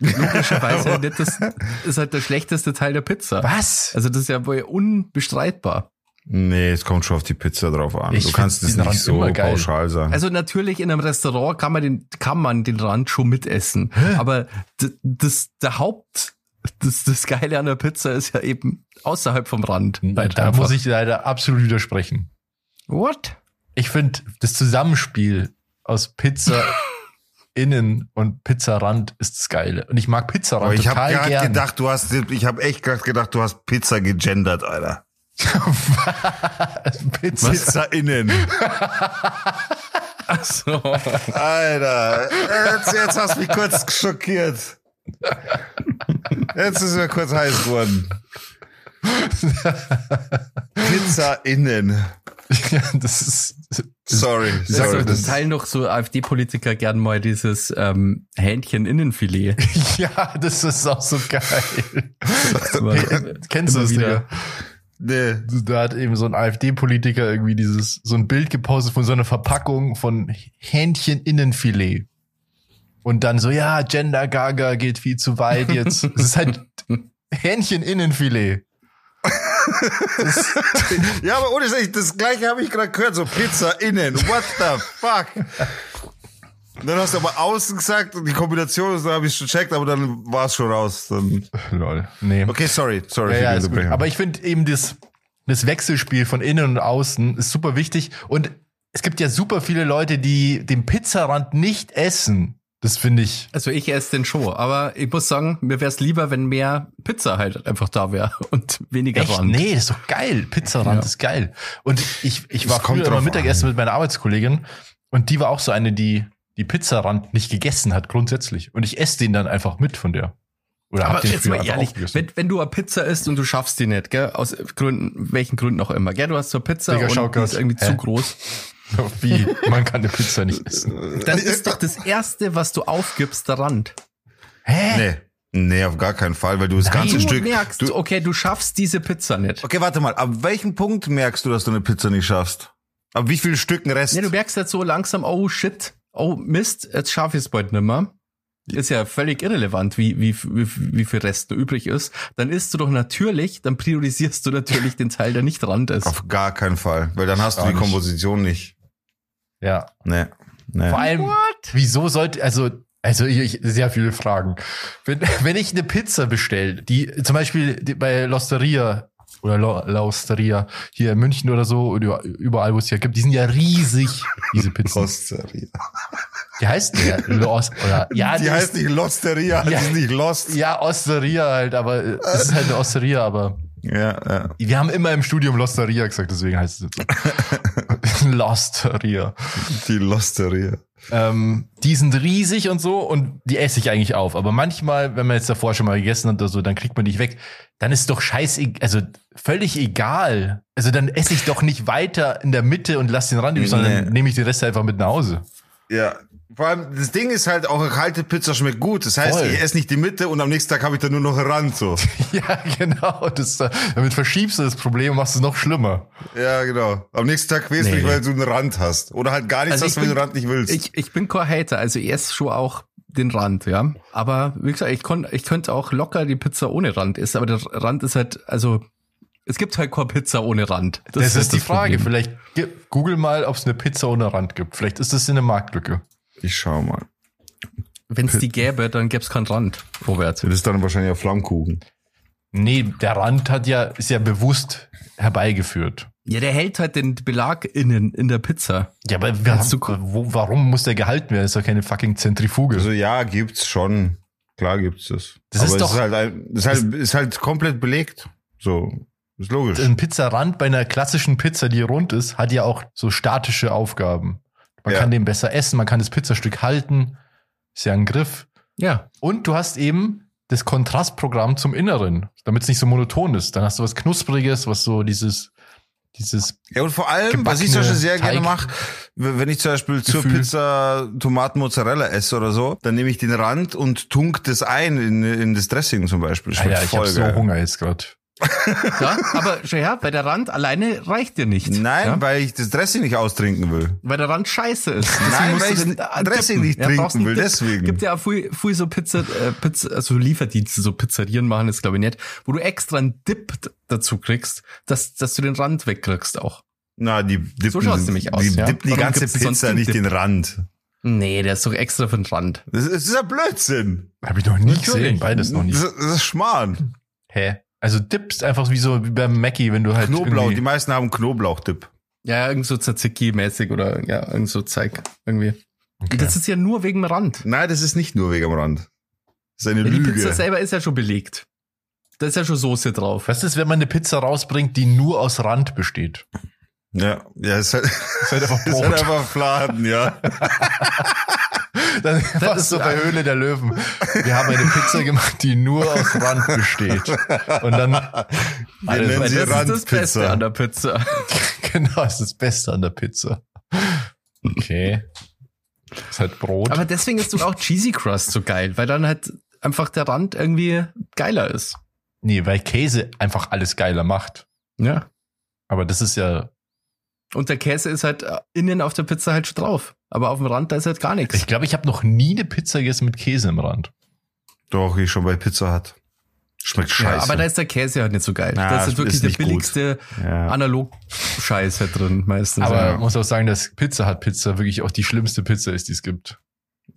hier? logischerweise nicht das, ist halt der schlechteste Teil der Pizza. Was? Also das ist ja wohl unbestreitbar. Nee, es kommt schon auf die Pizza drauf an. Ich du kannst den nicht Rand so pauschal sagen. Also natürlich in einem Restaurant kann man den, kann man den Rand schon mitessen. Aber das, der Haupt, das, das Geile an der Pizza ist ja eben außerhalb vom Rand. Da, da muss ich leider absolut widersprechen. What? Ich finde, das Zusammenspiel aus Pizza innen und Pizzarand ist das Geile. Und ich mag Pizzarand aber ich habe total gerade gern. gedacht, du hast, ich habe echt gerade gedacht, du hast Pizza gegendert, Alter. Pizza. Pizza innen. Ach so. Alter, jetzt, jetzt hast du mich kurz schockiert. Jetzt ist mir kurz heiß geworden. Pizza innen. Ja, das ist. Sorry, sorry. das- Das teilen doch so AfD-Politiker gern mal dieses ähm, Hähnchen-Innenfilet. Ja, das ist auch so geil. Aber, Kennst du das wieder. wieder? Nee. Da hat eben so ein AfD-Politiker irgendwie dieses, so ein Bild gepostet von so einer Verpackung von Hähnchen-Innenfilet. Und dann so, ja, Gender Gaga geht viel zu weit jetzt. Es ist halt Hähnchen-Innenfilet. Ja, aber ohne das gleiche habe ich gerade gehört, so Pizza innen. What the fuck? Dann hast du aber außen gesagt und die Kombination, da habe ich schon checkt, aber dann war es schon raus. Dann Lol. Nee. okay, sorry, sorry Ja, ja, ist gut. Aber ich finde eben das, das Wechselspiel von innen und außen ist super wichtig. Und es gibt ja super viele Leute, die den Pizzarand nicht essen. Das finde ich. Also ich esse den schon, aber ich muss sagen, mir wäre es lieber, wenn mehr Pizza halt einfach da wäre und weniger Echt? Rand. Nee, das ist doch geil. Pizzarand Ja. ist geil. Und ich, ich war kommt früher immer Mittagessen an. mit meiner Arbeitskollegin und die war auch so eine, die die Pizzarand nicht gegessen hat grundsätzlich. Und ich esse den dann einfach mit von der. Oder hab Aber den jetzt früher mal ehrlich, wenn, wenn du eine Pizza isst und du schaffst die nicht, gell, aus Gründen, welchen Gründen auch immer, gell, du hast so eine Pizza Digga, schau und die ist irgendwie Hä? zu groß, Wie? Man kann eine Pizza nicht essen. dann ist doch das erste, was du aufgibst, der Rand. Hä? Nee. Nee, auf gar keinen Fall, weil du das Nein. ganze Du Stück. merkst, Du, okay, du schaffst diese Pizza nicht. okay, warte mal. Ab welchem Punkt merkst du, dass du eine Pizza nicht schaffst? Ab wie vielen Stücken Rest? Ja, du merkst jetzt so langsam, oh shit, oh Mist, jetzt schaffe ich es bald nimmer. Ist ja völlig irrelevant, wie, wie, wie, wie viel Rest übrig ist. Dann isst du doch natürlich, dann priorisierst du natürlich den Teil, der nicht Rand ist. auf gar keinen Fall, weil dann hast du die nicht. Komposition nicht. Ja. Nee. nee. Vor allem, wieso sollte, also, also ich, ich, sehr viele Fragen. Wenn, wenn ich eine Pizza bestelle, die zum Beispiel die, bei Losteria oder Lausteria hier in München oder so, oder überall, wo es ja gibt, die sind ja riesig, diese Pizzen. Losteria. Die heißt ja Los, oder, ja, Die heißt nicht Losteria, Ja. die ist nicht Lost. ja, Osteria halt, aber äh, es ist halt eine Osteria, aber Ja, ja. wir haben immer im Studium Losteria gesagt, deswegen heißt es jetzt. Losteria. Die Losteria. Ähm, die sind riesig und so und die esse ich eigentlich auf. Aber manchmal, wenn man jetzt davor schon mal gegessen hat oder so, dann kriegt man die nicht weg. Dann ist doch scheiße, also völlig egal. Also dann esse ich doch nicht weiter in der Mitte und lass den Rand übrig, sondern Nee. nehme ich die Reste einfach mit nach Hause. Ja. Vor allem, das Ding ist halt, auch eine kalte Pizza schmeckt gut. Das heißt, Voll. ich esse nicht die Mitte und am nächsten Tag habe ich dann nur noch einen Rand, so. ja, genau. Das, äh, damit verschiebst du das Problem und machst es noch schlimmer. Ja, genau. Am nächsten Tag quälst du Nee. dich, weil du einen Rand hast. Oder halt gar nichts Also hast, ich wenn du bin- den Rand nicht willst. Ich, ich bin kein Hater, also ich esse schon auch den Rand, ja. Aber wie gesagt, ich, kon, ich könnte auch locker die Pizza ohne Rand essen, aber der Rand ist halt, also es gibt halt keine Pizza ohne Rand. Das, ist halt die Frage. Problem. Vielleicht google mal, ob es eine Pizza ohne Rand gibt. Vielleicht ist das eine Marktlücke. Ich schau mal. Wenn es die gäbe, dann gäbe es keinen Rand vorwärts. Das ist dann wahrscheinlich ein Flammkuchen. Nee, der Rand hat ja, ist ja bewusst herbeigeführt. Ja, der hält halt den Belag innen in der Pizza. Ja, aber haben, du- wo, warum muss der gehalten werden? Das ist doch keine fucking Zentrifuge. Also ja, gibt's schon. Klar gibt's das. Das ist Aber doch- es ist halt, ein, ist halt, ist halt komplett belegt. So. Ist logisch. ein Pizzarand bei einer klassischen Pizza, die rund ist, hat ja auch so statische Aufgaben. Man Ja. kann den besser essen, man kann das Pizzastück halten. Ist ja ein Griff. Ja. Und du hast eben das Kontrastprogramm zum Inneren, damit es nicht so monoton ist. Dann hast du was Knuspriges, was so dieses, dieses, Ja, und vor allem, was ich zum Beispiel sehr gerne Teig- mache, wenn ich zum Beispiel zur Gefühl. Pizza Tomaten Mozzarella esse oder so, dann nehme ich den Rand und tunk das ein in, in das Dressing zum Beispiel. Schmeckt Alter, ich habe voll so geil. Hunger jetzt gerade. Ja, aber schau her, weil der Rand alleine reicht dir nicht. Nein, ja? weil ich das Dressing nicht austrinken will. weil der Rand scheiße ist. Deswegen Nein, musst weil du ich den, das äh, Dressing dippen. nicht Ja, trinken will, deswegen. Gibt ja auch viel, viel so Pizza, äh, Pizza, also Lieferdienste, so Pizzerien machen das glaube ich nicht, wo du extra einen Dip dazu kriegst, dass, dass du den Rand wegkriegst auch. Na, die dippen, So schaut's nämlich aus, die ja. dippen die Warum ganze Pizza, nicht Dip? den Rand. Nee, der ist doch extra für den Rand. Das ist, das ist ja Blödsinn. Habe ich noch nie Natürlich. gesehen, beides noch nie. Das, das ist Schmarrn. Hä? Also dippst einfach wie so wie beim Mackie, wenn du halt Knoblauch, die meisten haben Knoblauchdip. Ja, irgend so Tzatziki-mäßig oder ja, irgend so Zeig irgendwie. Okay. Das ist ja nur wegen dem Rand. Nein, das ist nicht nur wegen dem Rand. Das ist eine Ja, die Lüge. Pizza selber ist ja schon belegt. Da ist ja schon Soße drauf. Was ist, wenn man eine Pizza rausbringt, die nur aus Rand besteht? Ja, ja, ist halt, ist halt einfach ist Brot. halt einfach Fladen, ja. Dann war ist es so bei Höhle der Löwen. Wir haben eine Pizza gemacht, die nur aus Rand besteht. Und dann, Wir Alles- nennen sie das ist das Beste Randpizza. an der Pizza. genau, ist das Beste an der Pizza. Okay. Ist halt Brot. Aber deswegen ist doch auch Cheesy Crust so geil, weil dann halt einfach der Rand irgendwie geiler ist. nee, weil Käse einfach alles geiler macht. Ja. Aber das ist ja, Und der Käse ist halt innen auf der Pizza halt schon drauf. Aber auf dem Rand, da ist halt gar nichts. ich glaube, ich habe noch nie eine Pizza gegessen mit Käse im Rand. Doch, ich schon bei Pizza hat. Schmeckt scheiße. Ja, aber da ist der Käse halt nicht so geil. Na, da ist halt ist wirklich der nicht gut. billigste ja. Analog-Scheiß halt drin meistens. Aber ja. man muss auch sagen, dass Pizza hat Pizza wirklich auch die schlimmste Pizza ist, die es gibt.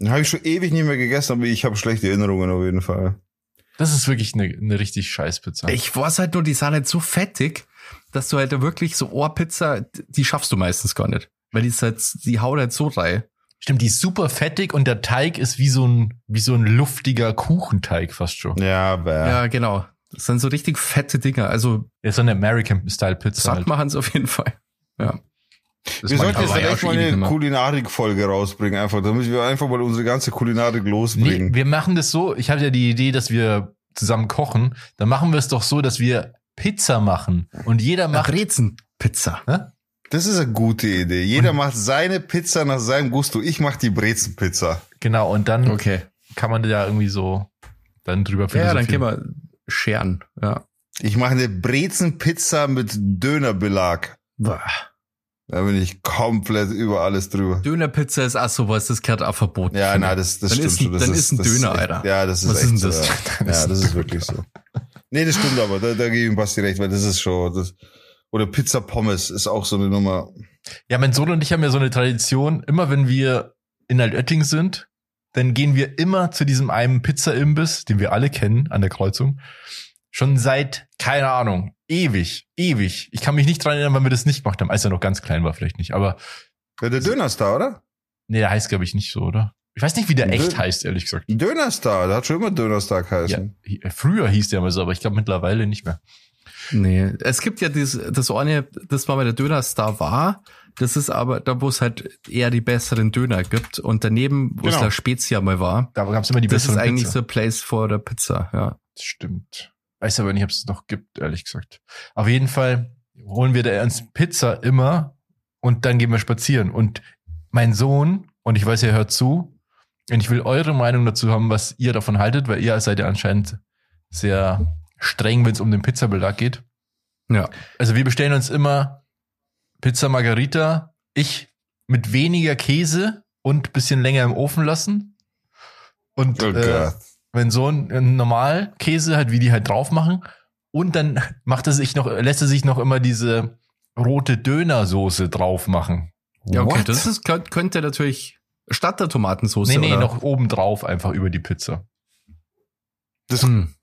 Habe ich schon ewig nicht mehr gegessen, aber ich habe schlechte Erinnerungen auf jeden Fall. Das ist wirklich eine, eine richtig scheiß Pizza. Ich weiß halt nur, die sind halt so fettig, dass du halt da wirklich so Ohrpizza, die schaffst du meistens gar nicht. Weil die ist halt, die haut halt so rein. Stimmt, die ist super fettig und der Teig ist wie so ein, wie so ein luftiger Kuchenteig fast schon. Ja, bäh. Ja, genau. Das sind so richtig fette Dinger. Also Ja, so eine American-Style-Pizza. satt Halt. machen es auf jeden Fall. Ja. Das wir sollten jetzt aber schon mal eine. Kulinarik-Folge rausbringen, einfach, damit wir einfach mal unsere ganze Kulinarik Nee, losbringen. wir machen das so, ich hatte ja die Idee, dass wir zusammen kochen. Dann machen wir es doch so, dass wir Pizza machen. Und jeder macht. Brezenpizza. Das ist eine gute Idee. Jeder macht seine Pizza nach seinem Gusto. Ich mache die Brezenpizza. Genau, und dann Okay. kann man da irgendwie so dann drüber Ja, dann können wir scheren. Ja. Ich mache eine Brezenpizza mit Dönerbelag. Boah. Da bin ich komplett über alles drüber. Dönerpizza ist auch sowas, das gehört auch verboten. Ja, na, das, das Dann stimmt ist schon. Das dann ist ein das Döner, echt, Alter. Ja, das ist Was echt ist so, das? Ja. ja, das ist wirklich so. Nee, das stimmt aber. Da, da gebe ich ihm Basti recht, weil das ist schon, das, oder Pizza Pommes ist auch so eine Nummer. Ja, mein Sohn und ich haben ja so eine Tradition, immer wenn wir in Altötting sind, dann gehen wir immer zu diesem einen Pizza-Imbiss, den wir alle kennen an der Kreuzung. Schon seit, keine Ahnung, ewig, ewig. Ich kann mich nicht dran erinnern, wann wir das nicht gemacht haben, als er noch ganz klein war, vielleicht nicht. Aber Ja, der Dönerstar, oder? nee, der heißt, glaube ich, nicht so, oder? Ich weiß nicht, wie der Dö- echt heißt, ehrlich gesagt. Dönerstar, der hat schon immer Dönerstar Ja, geheißen. hi- früher hieß der mal so, aber ich glaube mittlerweile nicht mehr. Nee, es gibt ja dieses, das eine, das war bei der Dönerstar war, das ist aber da, wo es halt eher die besseren Döner gibt und daneben, wo es Genau. da Spezia mal war, Da gab es immer die das ist besseren eigentlich Pizza. so Place for the Pizza, ja. Das stimmt. Weiß aber nicht, ob es noch gibt, ehrlich gesagt. Auf jeden Fall holen wir da uns Pizza immer und dann gehen wir spazieren. Und mein Sohn, und ich weiß, er hört zu, und ich will eure Meinung dazu haben, was ihr davon haltet, weil ihr seid ja anscheinend sehr streng, wenn es um den Pizzabelag geht. Ja. Also wir bestellen uns immer Pizza Margarita, ich mit weniger Käse und bisschen länger im Ofen lassen. Und Oh äh, Gott. mein Sohn einen normal Käse halt, wie die halt drauf machen. Und dann macht er sich noch, lässt er sich noch immer diese rote Dönersoße drauf machen. Ja, okay, What? das ist, könnt- könnte natürlich statt der Tomatensauce Nee, nee, oder? noch oben drauf einfach über die Pizza. Das, Hm.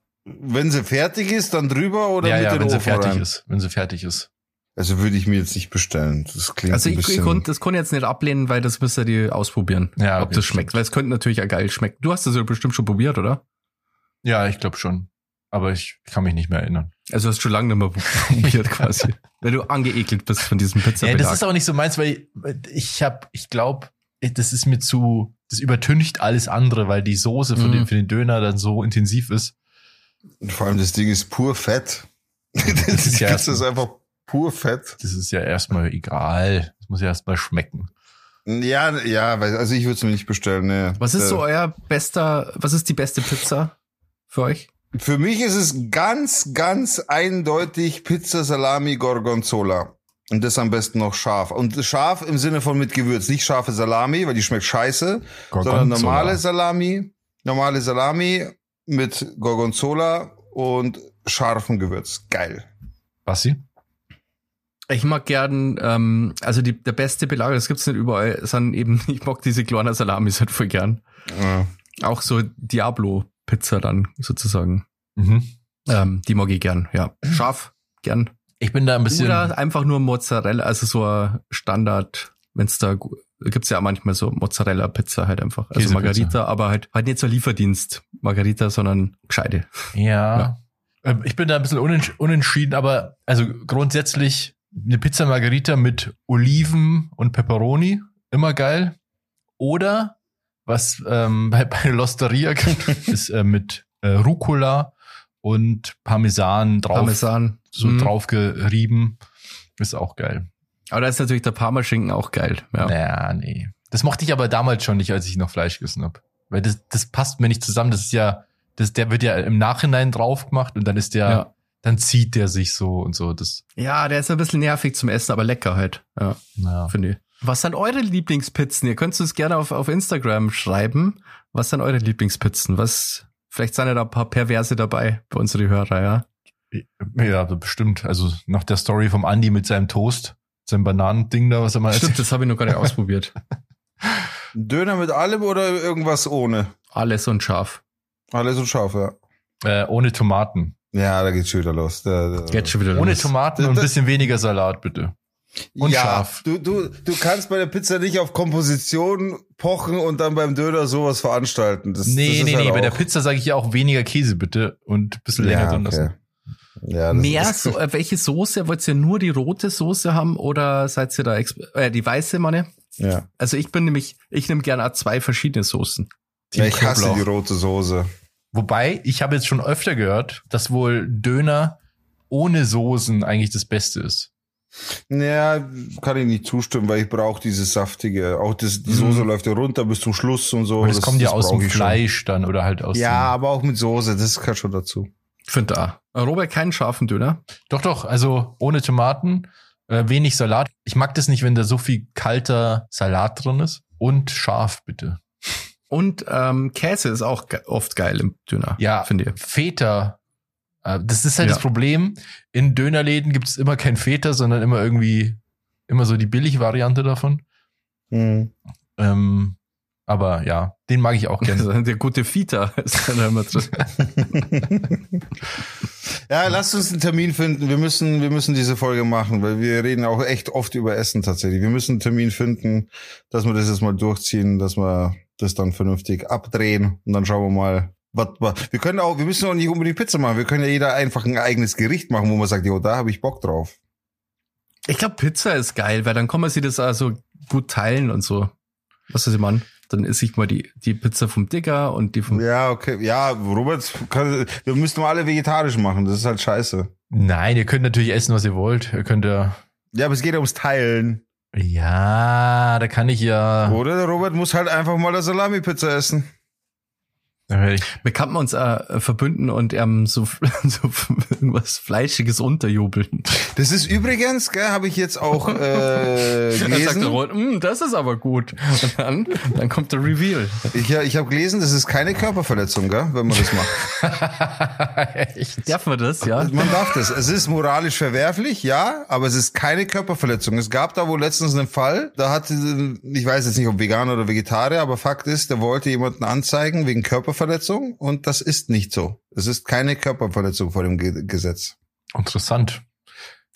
Wenn sie fertig ist, dann drüber oder ja, mit ja, den wenn sie fertig rein? ist. Wenn sie fertig ist. Also würde ich mir jetzt nicht bestellen. Das klingt Also ein ich, ich bisschen. konnte das konnte jetzt nicht ablehnen, weil das müsst ihr die ausprobieren, Ja, ob das schmeckt. Weil es könnte natürlich auch geil schmecken. Du hast das ja bestimmt schon probiert, oder? Ja, ich glaube schon. Aber ich kann mich nicht mehr erinnern. Also hast du schon lange nicht mehr probiert quasi. Weil du angeekelt bist von diesem Ja, Pizzabelag. das ist auch nicht so meins, weil ich habe, ich glaube, das ist mir zu, das übertüncht alles andere, weil die Soße für, Mhm. den, für den Döner dann so intensiv ist. Und vor allem das Ding ist pur Fett. das ist ja- das ist einfach pur Fett. Das ist ja erstmal egal. Das muss ja erstmal schmecken. Ja, ja, also ich würde es mir nicht bestellen. Nee. was ist Äh, so euer bester, was ist die beste Pizza für euch? Für mich ist es ganz, ganz eindeutig Pizza Salami Gorgonzola. Und das am besten noch scharf. Und scharf im Sinne von mit Gewürz. Nicht scharfe Salami, weil die schmeckt scheiße, sondern Gorgonzola. normale Salami. Normale Salami mit Gorgonzola und scharfem Gewürz. Geil. Basti? Ich mag gern, ähm, also die, der beste Belag, das gibt's nicht überall, sind eben, ich mag diese kleinen Salamis halt voll gern. Ja. Auch so Diablo-Pizza dann sozusagen. Mhm. Ähm, die mag ich gern, ja. Scharf, gern. Ich bin da ein bisschen. Oder einfach nur Mozzarella, also so ein Standard, wenn's da, gibt's ja auch manchmal so Mozzarella-Pizza halt einfach. Also. Margarita, aber halt, halt nicht so Lieferdienst Margarita, sondern gescheite. Ja. Ähm, Ich bin da ein bisschen unentsch unentschieden, aber also grundsätzlich eine Pizza Margarita mit Oliven und Pepperoni, immer geil. Oder was ähm, bei, bei Losteria gibt, ist äh, mit äh, Rucola und Parmesan drauf, Parmesan. so Mhm. drauf gerieben. Ist auch geil. Aber da ist natürlich der Parmaschinken auch geil. Ja. Naja, nee. Das mochte ich aber damals schon nicht, als ich noch Fleisch gegessen habe. Weil das, das passt mir nicht zusammen. Das ist ja, das, der wird ja im Nachhinein drauf gemacht und dann ist der, Ja. dann zieht der sich so und so. Das, ja, der ist ein bisschen nervig zum Essen, aber lecker halt. Ja, ja. finde ich. Was sind eure Lieblingspizzen? Ihr könnt es gerne auf, auf Instagram schreiben. Was sind eure Lieblingspizzen? Was, vielleicht sind ja da ein paar Perverse dabei bei unseren Hörer, ja. Ja, bestimmt. Also nach der Story vom Andi mit seinem Toast, seinem Bananending da, was er mal Stimmt, erzählt. das habe ich noch gar nicht ausprobiert. Döner mit allem oder irgendwas ohne? Alles und scharf. Alles so scharf, ja. Äh, ohne Tomaten. Ja, da geht's schon wieder los. Da, da, Jetzt schon wieder Ohne los. Tomaten Das- und ein bisschen weniger Salat, bitte. Und ja, scharf. Du, du, du kannst bei der Pizza nicht auf Komposition pochen und dann beim Döner sowas veranstalten. Das, Nee, das ist nee, halt nee. Bei der Pizza sage ich ja auch weniger Käse bitte und ein bisschen länger ja, drin lassen. Ja, das Mehr so, äh, welche Soße? Wollt ihr nur die rote Soße haben oder seid ihr da, äh, die weiße, meine? Ja. Also ich bin nämlich, ich nehme gerne zwei verschiedene Soßen. ja, ich hasse Knoblauch. die rote Soße. Wobei, ich habe jetzt schon öfter gehört, dass wohl Döner ohne Soßen eigentlich das Beste ist. Ja, kann ich nicht zustimmen, weil ich brauche dieses saftige. Auch das, die Mhm. Soße läuft ja runter bis zum Schluss und so. Und das, kommt ja aus dem ich schon. Fleisch dann oder halt aus Ja, dem, aber auch mit Soße, das gehört schon dazu. Ich finde da. Robert, keinen scharfen Döner. Doch, doch, also ohne Tomaten, äh, wenig Salat. Ich mag das nicht, wenn da so viel kalter Salat drin ist. Und scharf, bitte. Und ähm, Käse ist auch ge oft geil im Döner. Ja, finde ich. Feta. Äh, das ist halt Ja. das Problem. In Dönerläden gibt es immer kein Feta, sondern immer irgendwie, immer so die Billigvariante davon. Mhm. Ähm, aber ja, den mag ich auch gerne. Der gute Fita ist da immer drin. Ja, lasst uns einen Termin finden. Wir müssen, wir müssen diese Folge machen, weil wir reden auch echt oft über Essen tatsächlich. Wir müssen einen Termin finden, dass wir das jetzt mal durchziehen, dass wir das dann vernünftig abdrehen und dann schauen wir mal. Was, was. Wir können auch, wir müssen auch nicht unbedingt Pizza machen. Wir können ja jeder einfach ein eigenes Gericht machen, wo man sagt, jo, da habe ich Bock drauf. Ich glaube, Pizza ist geil, weil dann kann man sich das also gut teilen und so. Was ist ich meine? Dann esse ich mal die, die Pizza vom Digger und die vom. Ja, okay. Ja, Robert, kann, wir müssten mal alle vegetarisch machen. Das ist halt scheiße. Nein, ihr könnt natürlich essen, was ihr wollt. Ihr könnt ja. Ja, aber es geht ja ums Teilen. Ja, da kann ich ja. Oder der Robert muss halt einfach mal eine Salami-Pizza essen. Wir kann man uns äh, verbünden und ähm, so, so irgendwas Fleischiges unterjubeln. Das ist übrigens, gell, habe ich jetzt auch äh, Dann sagt der gelesen. Rot, "Mm, das ist aber gut. Und dann, dann kommt der Reveal. Ich, ja, ich habe gelesen, das ist keine Körperverletzung, gell, wenn man das macht. Echt? Darf man das, ja? Man darf das. Es ist moralisch verwerflich, ja, aber es ist keine Körperverletzung. Es gab da wohl letztens einen Fall, da hat, ich weiß jetzt nicht, ob Veganer oder Vegetarier, aber Fakt ist, der wollte jemanden anzeigen wegen Körperverletzung und das ist nicht so. Es ist keine Körperverletzung vor dem Ge Gesetz. Interessant.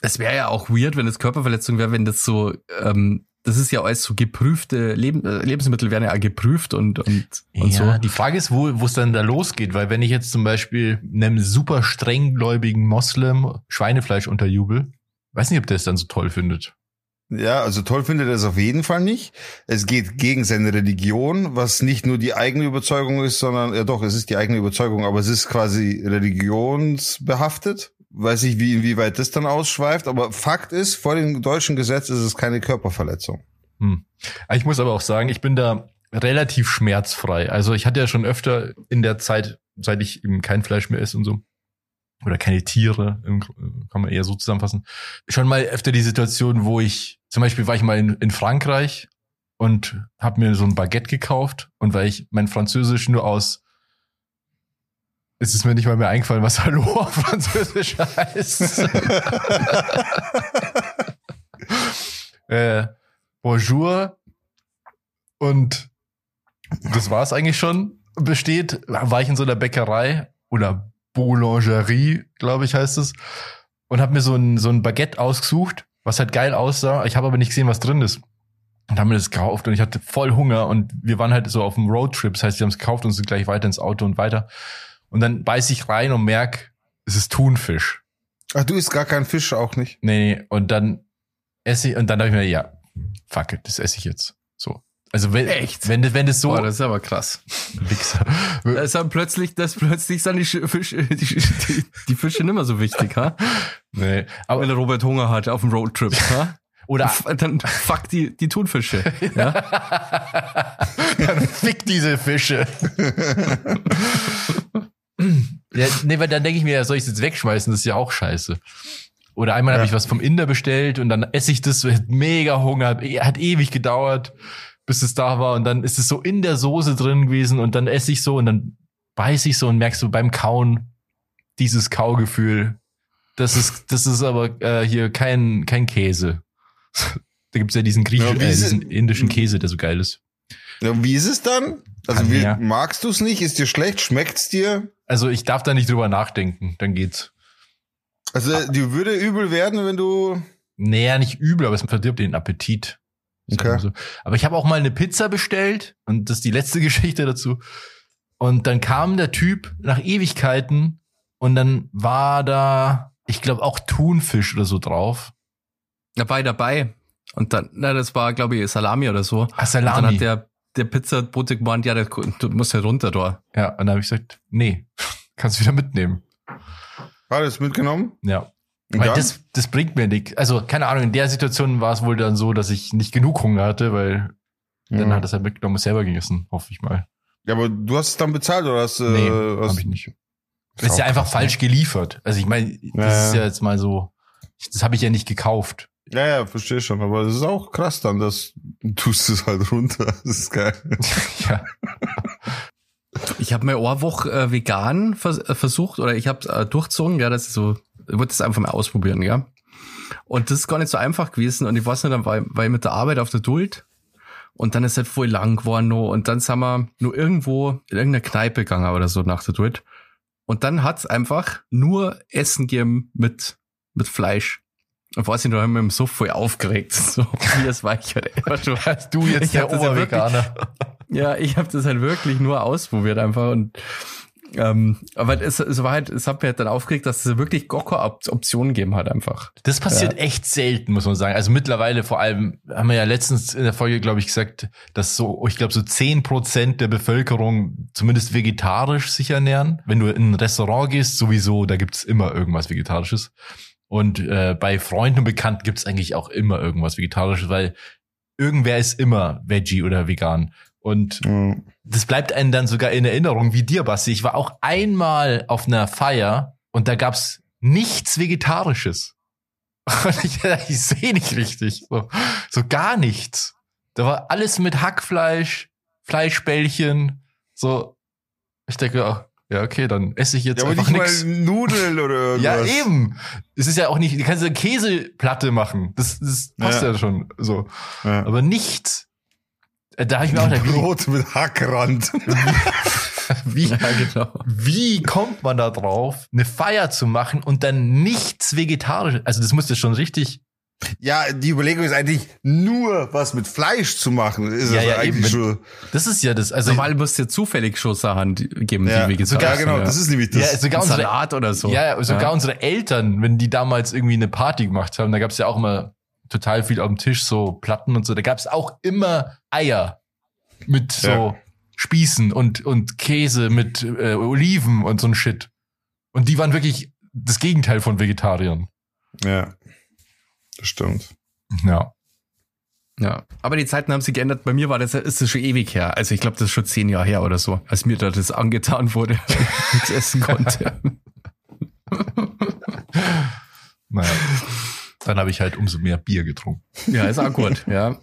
Es wäre ja auch weird, wenn es Körperverletzung wäre, wenn das so, ähm, das ist ja alles so geprüfte Leben, äh, Lebensmittel werden ja auch geprüft und, und, und ja, so. die Frage ist, wo wo es dann da losgeht, weil wenn ich jetzt zum Beispiel einem super strenggläubigen Moslem Schweinefleisch unterjubel, weiß nicht, ob der es dann so toll findet. Ja, also toll findet er es auf jeden Fall nicht. Es geht gegen seine Religion, was nicht nur die eigene Überzeugung ist, sondern, ja doch, es ist die eigene Überzeugung, aber es ist quasi religionsbehaftet. Weiß ich, wie, inwieweit das dann ausschweift, aber Fakt ist, vor dem deutschen Gesetz ist es keine Körperverletzung. Hm. Ich muss aber auch sagen, ich bin da relativ schmerzfrei. Also ich hatte ja schon öfter in der Zeit, seit ich eben kein Fleisch mehr esse und so, oder keine Tiere, kann man eher so zusammenfassen, schon mal öfter die Situation, wo ich, zum Beispiel war ich mal in, in Frankreich und habe mir so ein Baguette gekauft und weil ich mein Französisch nur aus es ist mir nicht mal mehr eingefallen, was Hallo auf Französisch heißt. äh, bonjour. Und das war es eigentlich schon. Besteht, war ich in so einer Bäckerei oder Boulangerie, glaube ich, heißt es. Und habe mir so ein, so ein Baguette ausgesucht, was halt geil aussah. Ich habe aber nicht gesehen, was drin ist. Und haben mir das gekauft und ich hatte voll Hunger und wir waren halt so auf dem Roadtrip. Das heißt, wir haben es gekauft und sind gleich weiter ins Auto und weiter. Und dann beiß ich rein und merk, es ist Thunfisch. Ach, du isst gar keinen Fisch auch nicht. Nee, nee. Und dann esse ich, und dann dachte ich mir, ja, fuck it, das esse ich jetzt. So. Also wenn, Echt? wenn, das- wenn das so, Boah, das ist aber krass. Wichser. Da ist dann plötzlich, das plötzlich sind die Sch- Fische, die, die, die Fische nicht mehr so wichtig, ha? nee, aber, Wenn der Robert Hunger hat auf dem Roadtrip, ha? oder, Dann fuck die, die Thunfische. Ja? dann fick diese Fische. ja, nee, weil dann denke ich mir, soll ich es jetzt wegschmeißen? Das ist ja auch scheiße. Oder einmal habe Ja. ich was vom Inder bestellt und dann esse ich das, hat mega Hunger, hat, hat ewig gedauert, bis es da war und dann ist es so in der Soße drin gewesen und dann esse ich so und dann beiß ich so und merkst du beim Kauen dieses Kaugefühl. Das ist, das ist aber äh, hier kein, kein Käse. Da gibt's ja diesen griechischen, Ja, äh, diesen indischen Käse, der so geil ist. Ja, wie ist es dann? Also wie, magst du es nicht? Ist dir schlecht? Schmeckt's dir? Also ich darf da nicht drüber nachdenken, dann geht's. Also die würde übel werden, wenn du Naja, nicht übel, aber es verdirbt den Appetit. Okay. so. Aber ich habe auch mal eine Pizza bestellt und das ist die letzte Geschichte dazu. Und dann kam der Typ nach Ewigkeiten und dann war da, ich glaube, auch Thunfisch oder so drauf. Dabei, dabei. Und dann, na, das war, glaube ich, Salami oder so. Ah, Und dann Salami. hat der, der Pizzabote gemeint, ja, der, du musst ja runter da. ja, und dann habe ich gesagt, nee, kannst du wieder mitnehmen. Alles mitgenommen? Ja. Weil das, das bringt mir nichts. Also, keine Ahnung, in der Situation war es wohl dann so, dass ich nicht genug Hunger hatte, weil dann ja. hat es halt mitgenommen und selber gegessen, hoffe ich mal. ja, aber du hast es dann bezahlt oder hast, Nee, äh, hast habe ich nicht. Das ist ja einfach krass, falsch geliefert. Also ich meine, das Ja, ist ja. ja jetzt mal so, das habe ich ja nicht gekauft. Ja, ja, verstehe schon. Aber das ist auch krass dann, dass du tust es halt runter. Das ist geil. ja. Ich habe mir Ohrwoch äh, vegan vers äh, versucht oder ich habe äh, durchzogen, ja, das ist so, ich wollte das einfach mal ausprobieren, ja. Und das ist gar nicht so einfach gewesen und ich weiß nicht, dann war, war ich mit der Arbeit auf der Duld und dann ist halt voll lang geworden noch und dann sind wir nur irgendwo in irgendeiner Kneipe gegangen oder so nach der Duld und dann hat's einfach nur Essen gegeben mit, mit Fleisch. Und weiß ich noch, haben wir im Suff voll aufgeregt, so wie das war ich halt einfach schon. Du jetzt Ich der wirklich- Oberveganer. Ja, ich habe das halt wirklich nur ausprobiert einfach und ähm, aber es, es war halt, es hat mir halt dann aufgeregt, dass es wirklich gar keine Op- Optionen gegeben hat einfach. Das passiert echt selten, muss man sagen. Also mittlerweile vor allem, haben wir ja letztens in der Folge, glaube ich, gesagt, dass so, ich glaube, so zehn Prozent der Bevölkerung zumindest vegetarisch sich ernähren. Wenn du in ein Restaurant gehst, sowieso, da gibt's immer irgendwas Vegetarisches. Und äh, bei Freunden und Bekannten gibt's eigentlich auch immer irgendwas Vegetarisches, weil irgendwer ist immer Veggie oder vegan. Und Mhm. das bleibt einem dann sogar in Erinnerung, wie dir, Basti. Ich war auch einmal auf einer Feier und da gab's nichts Vegetarisches. Und ich, ich sehe nicht richtig. So, so gar nichts. Da war alles mit Hackfleisch, Fleischbällchen. So, ich denke, ach, ja, okay, dann esse ich jetzt Ja, einfach nicht nichts. Nudeln oder Ja, irgendwas. eben. Es ist ja auch nicht, du kannst eine Käseplatte machen. Das, das passt ja, Ja. schon so. Ja. Aber nichts. Äh, Da habe ich mir auch gedacht, wie, Brot mit Hackrand. wie, genau. Wie kommt man da drauf, eine Feier zu machen und dann nichts vegetarisch? Also das muss ja schon richtig. Ja, die Überlegung ist eigentlich nur was mit Fleisch zu machen. Ist Ja, also ja, eigentlich eben. schon. Das ist ja das. Also Normal muss ja zufällig schon Sachen geben, Ja, die vegetarisch sogar genau, sind. das ist nämlich das. ja, sogar unsere, Salat oder so. ja, sogar unsere Eltern, wenn die damals irgendwie eine Party gemacht haben, da gab es ja auch immer total viel auf dem Tisch, so Platten und so. Da gab es auch immer Eier mit so Ja. Spießen und und Käse mit äh, Oliven und so ein Shit. Und die waren wirklich das Gegenteil von Vegetariern. ja, das stimmt. Ja. Ja, aber die Zeiten haben sich geändert. Bei mir war das, ist das schon ewig her. Also ich glaube, das ist schon zehn Jahre her oder so, als mir da das angetan wurde, ich nichts essen konnte. Naja. Dann habe ich halt umso mehr Bier getrunken. ja, ist auch gut. Ja,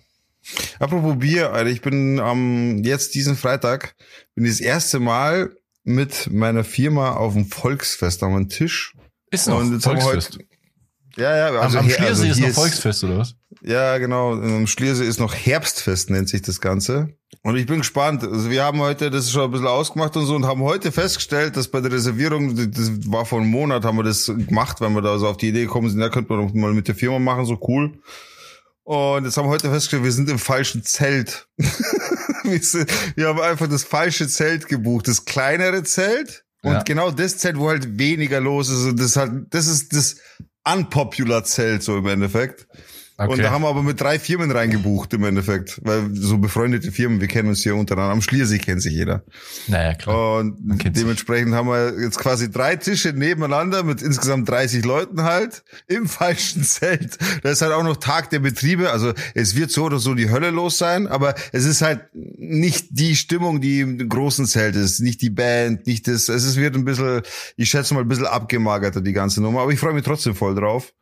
Apropos Bier, Alter, ich bin am jetzt diesen Freitag bin ich das erste Mal mit meiner Firma auf dem Volksfest am Tisch. Ist noch Und jetzt haben wir Volksfest. Ja, ja, am also am hier- Schliersee also ist noch Volksfest, oder was? Ja, genau. Am Schliersee ist noch Herbstfest, nennt sich das Ganze. Und ich bin gespannt. Also wir haben heute das schon ein bisschen ausgemacht und so und haben heute festgestellt, dass bei der Reservierung, das war vor einem Monat, haben wir das gemacht, wenn wir da so auf die Idee gekommen sind, ja, könnte man doch mal mit der Firma machen, so cool. Und jetzt haben wir heute festgestellt, wir sind im falschen Zelt. wir, sind, wir haben einfach das falsche Zelt gebucht, das kleinere Zelt. Und Ja. genau das Zelt, wo halt weniger los ist. Und das halt, das ist das unpopular Zelt, so im Endeffekt. Und da haben wir aber mit drei Firmen reingebucht im Endeffekt, weil so befreundete Firmen, wir kennen uns hier untereinander. Am Schliersee kennt sich jeder. naja, klar. Und kennt sich. dementsprechend haben wir jetzt quasi drei Tische nebeneinander mit insgesamt 30 Leuten halt im falschen Zelt. Da ist halt auch noch Tag der Betriebe. Also es wird so oder so die Hölle los sein, aber es ist halt nicht die Stimmung, die im großen Zelt ist, nicht die Band, nicht das. Es wird ein bisschen, ich schätze mal ein bisschen abgemagerter die ganze Nummer, aber ich freue mich trotzdem voll drauf.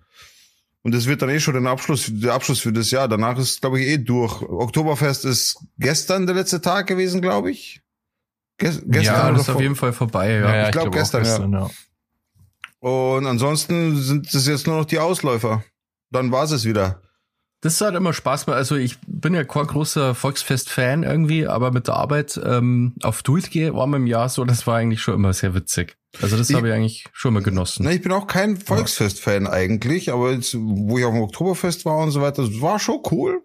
Und das wird dann eh schon der Abschluss, der Abschluss für das Jahr. Danach ist, glaube ich, eh durch. Oktoberfest ist gestern der letzte Tag gewesen, glaube ich. Ges gestern ja oder das ist auf jeden Fall vorbei. Ja. ja, ja, ich glaub, auch gestern, ja. Und ansonsten sind das jetzt nur noch die Ausläufer. Dann war's es wieder. Das hat immer Spaß gemacht. Also ich bin ja kein großer Volksfest-Fan irgendwie, aber mit der Arbeit ähm, auf Duit gehe, war im Jahr so, das war eigentlich schon immer sehr witzig. Also das habe ich eigentlich schon mal genossen. Na, ich bin auch kein Volksfest-Fan eigentlich, aber jetzt, wo ich auf dem Oktoberfest war und so weiter, das war schon cool.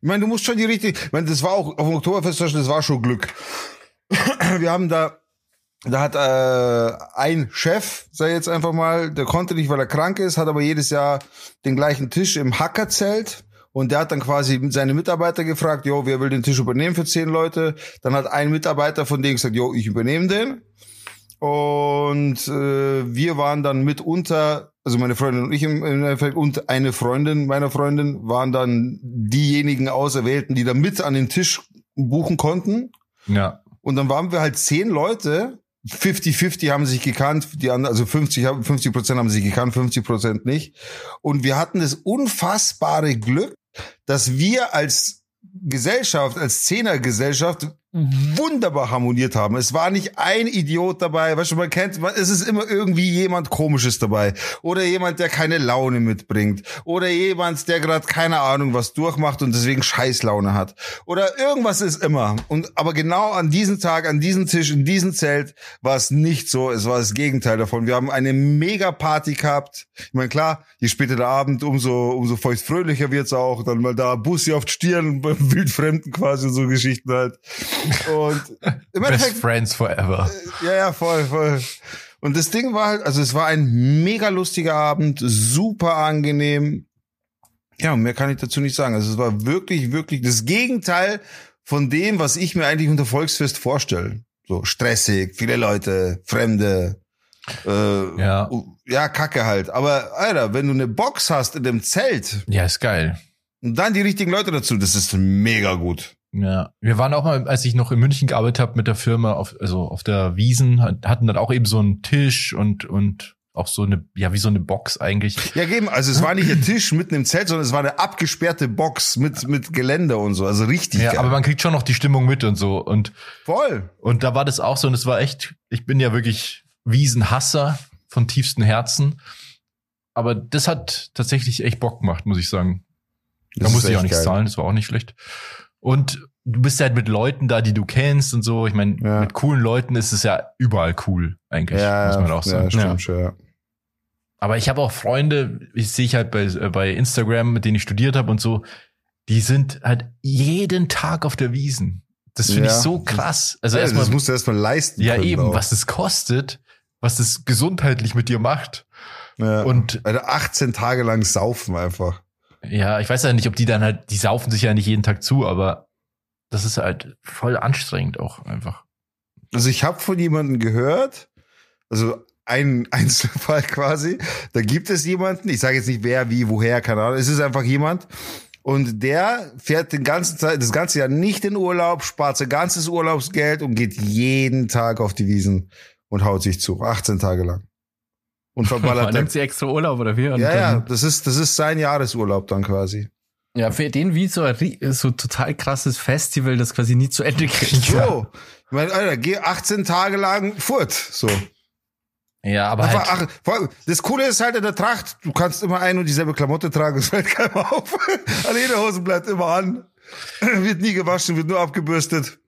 Ich meine, du musst schon die richtige, ich meine, das war auch auf dem Oktoberfest, das war schon Glück. Wir haben da, da hat äh, ein Chef, sei jetzt einfach mal, der konnte nicht, weil er krank ist, hat aber jedes Jahr den gleichen Tisch im Hackerzelt. Und der hat dann quasi seine Mitarbeiter gefragt, jo, wer will den Tisch übernehmen für zehn Leute? Dann hat ein Mitarbeiter von denen gesagt, jo, ich übernehme den. Und äh, wir waren dann mitunter, also meine Freundin und ich im, Endeffekt und eine Freundin meiner Freundin waren dann diejenigen Auserwählten, die da mit an den Tisch buchen konnten. Ja. Und dann waren wir halt zehn Leute. 50-50 haben sich gekannt, die anderen, also 50, haben- 50 Prozent haben sich gekannt, 50 Prozent nicht. Und wir hatten das unfassbare Glück, dass wir als Gesellschaft, als Zehnergesellschaft wunderbar harmoniert haben. Es war nicht ein Idiot dabei, weißt du, man kennt, es ist immer irgendwie jemand Komisches dabei. Oder jemand, der keine Laune mitbringt. Oder jemand, der gerade keine Ahnung was durchmacht und deswegen Scheißlaune hat. Oder irgendwas ist immer. Und aber genau an diesem Tag, an diesem Tisch, in diesem Zelt war es nicht so. Es war das Gegenteil davon. Wir haben eine mega Party gehabt. Ich meine, klar, je später der Abend, umso, umso feuchtfröhlicher wird's auch. Dann mal da Bussi auf die Stirn beim Wildfremden quasi und so Geschichten halt. Und im Best Endeffekt, Friends forever. ja, ja, voll, voll. Und das Ding war halt, also es war ein mega lustiger Abend, super angenehm. Ja, mehr kann ich dazu nicht sagen. Also es war wirklich, wirklich das Gegenteil von dem, was ich mir eigentlich unter Volksfest vorstelle. So stressig, viele Leute, Fremde. Äh, Ja. ja, Kacke halt. Aber Alter, wenn du eine Box hast in dem Zelt Ja, ist geil. und dann die richtigen Leute dazu, das ist mega gut. Ja, wir waren auch mal, als ich noch in München gearbeitet habe mit der Firma, auf, also auf der Wiesen, hatten dann auch eben so einen Tisch und und auch so eine, ja, wie so eine Box eigentlich. Ja, geben. Also es war nicht ein Tisch mitten im Zelt, sondern es war eine abgesperrte Box mit mit Geländer und so. Also richtig Ja, geil. aber man kriegt schon noch die Stimmung mit und so. Und Voll. und da war das auch so und es war echt, ich bin ja wirklich Wiesenhasser von tiefstem Herzen. Aber das hat tatsächlich echt Bock gemacht, muss ich sagen. Da musste ich auch nichts geil. zahlen, das war auch nicht schlecht. Und du bist halt mit Leuten da, die du kennst und so. Ich meine, Ja. mit coolen Leuten ist es ja überall cool, eigentlich, Ja, muss man auch ja, sagen. stimmt schon, ja. Aber ich habe auch Freunde, ich sehe ich halt bei, äh, bei Instagram, mit denen ich studiert habe und so, die sind halt jeden Tag auf der Wiesen. Das finde Ja. ich so krass. Also ja, erstmal, das musst du erstmal leisten. ja eben, auch. was das kostet, was das gesundheitlich mit dir macht. Ja. Und Alter, 18 Tage lang saufen einfach. Ja, ich weiß ja nicht, ob die dann halt, die saufen sich ja nicht jeden Tag zu, aber das ist halt voll anstrengend auch einfach. Also ich habe von jemandem gehört, also ein Einzelfall quasi, da gibt es jemanden, ich sage jetzt nicht wer, wie, woher, keine Ahnung, es ist einfach jemand und der fährt den ganzen Zeit, das ganze Jahr nicht in Urlaub, spart sein ganzes Urlaubsgeld und geht jeden Tag auf die Wiesen und haut sich zu, 18 Tage lang. Und verballert nimmt sie extra Urlaub oder wie? Ja, ja, das ist, das ist sein Jahresurlaub dann quasi. ja, für den wie so ein so total krasses Festival, das quasi nie zu Ende geht. So. Ich meine, Alter, geh 18 Tage lang fort. So. Ja, aber Einfach, halt, ach, das Coole ist halt in der Tracht, du kannst immer ein und dieselbe Klamotte tragen, es fällt keinem auf. Alle Lederhosen bleibt immer an. Wird nie gewaschen, wird nur abgebürstet.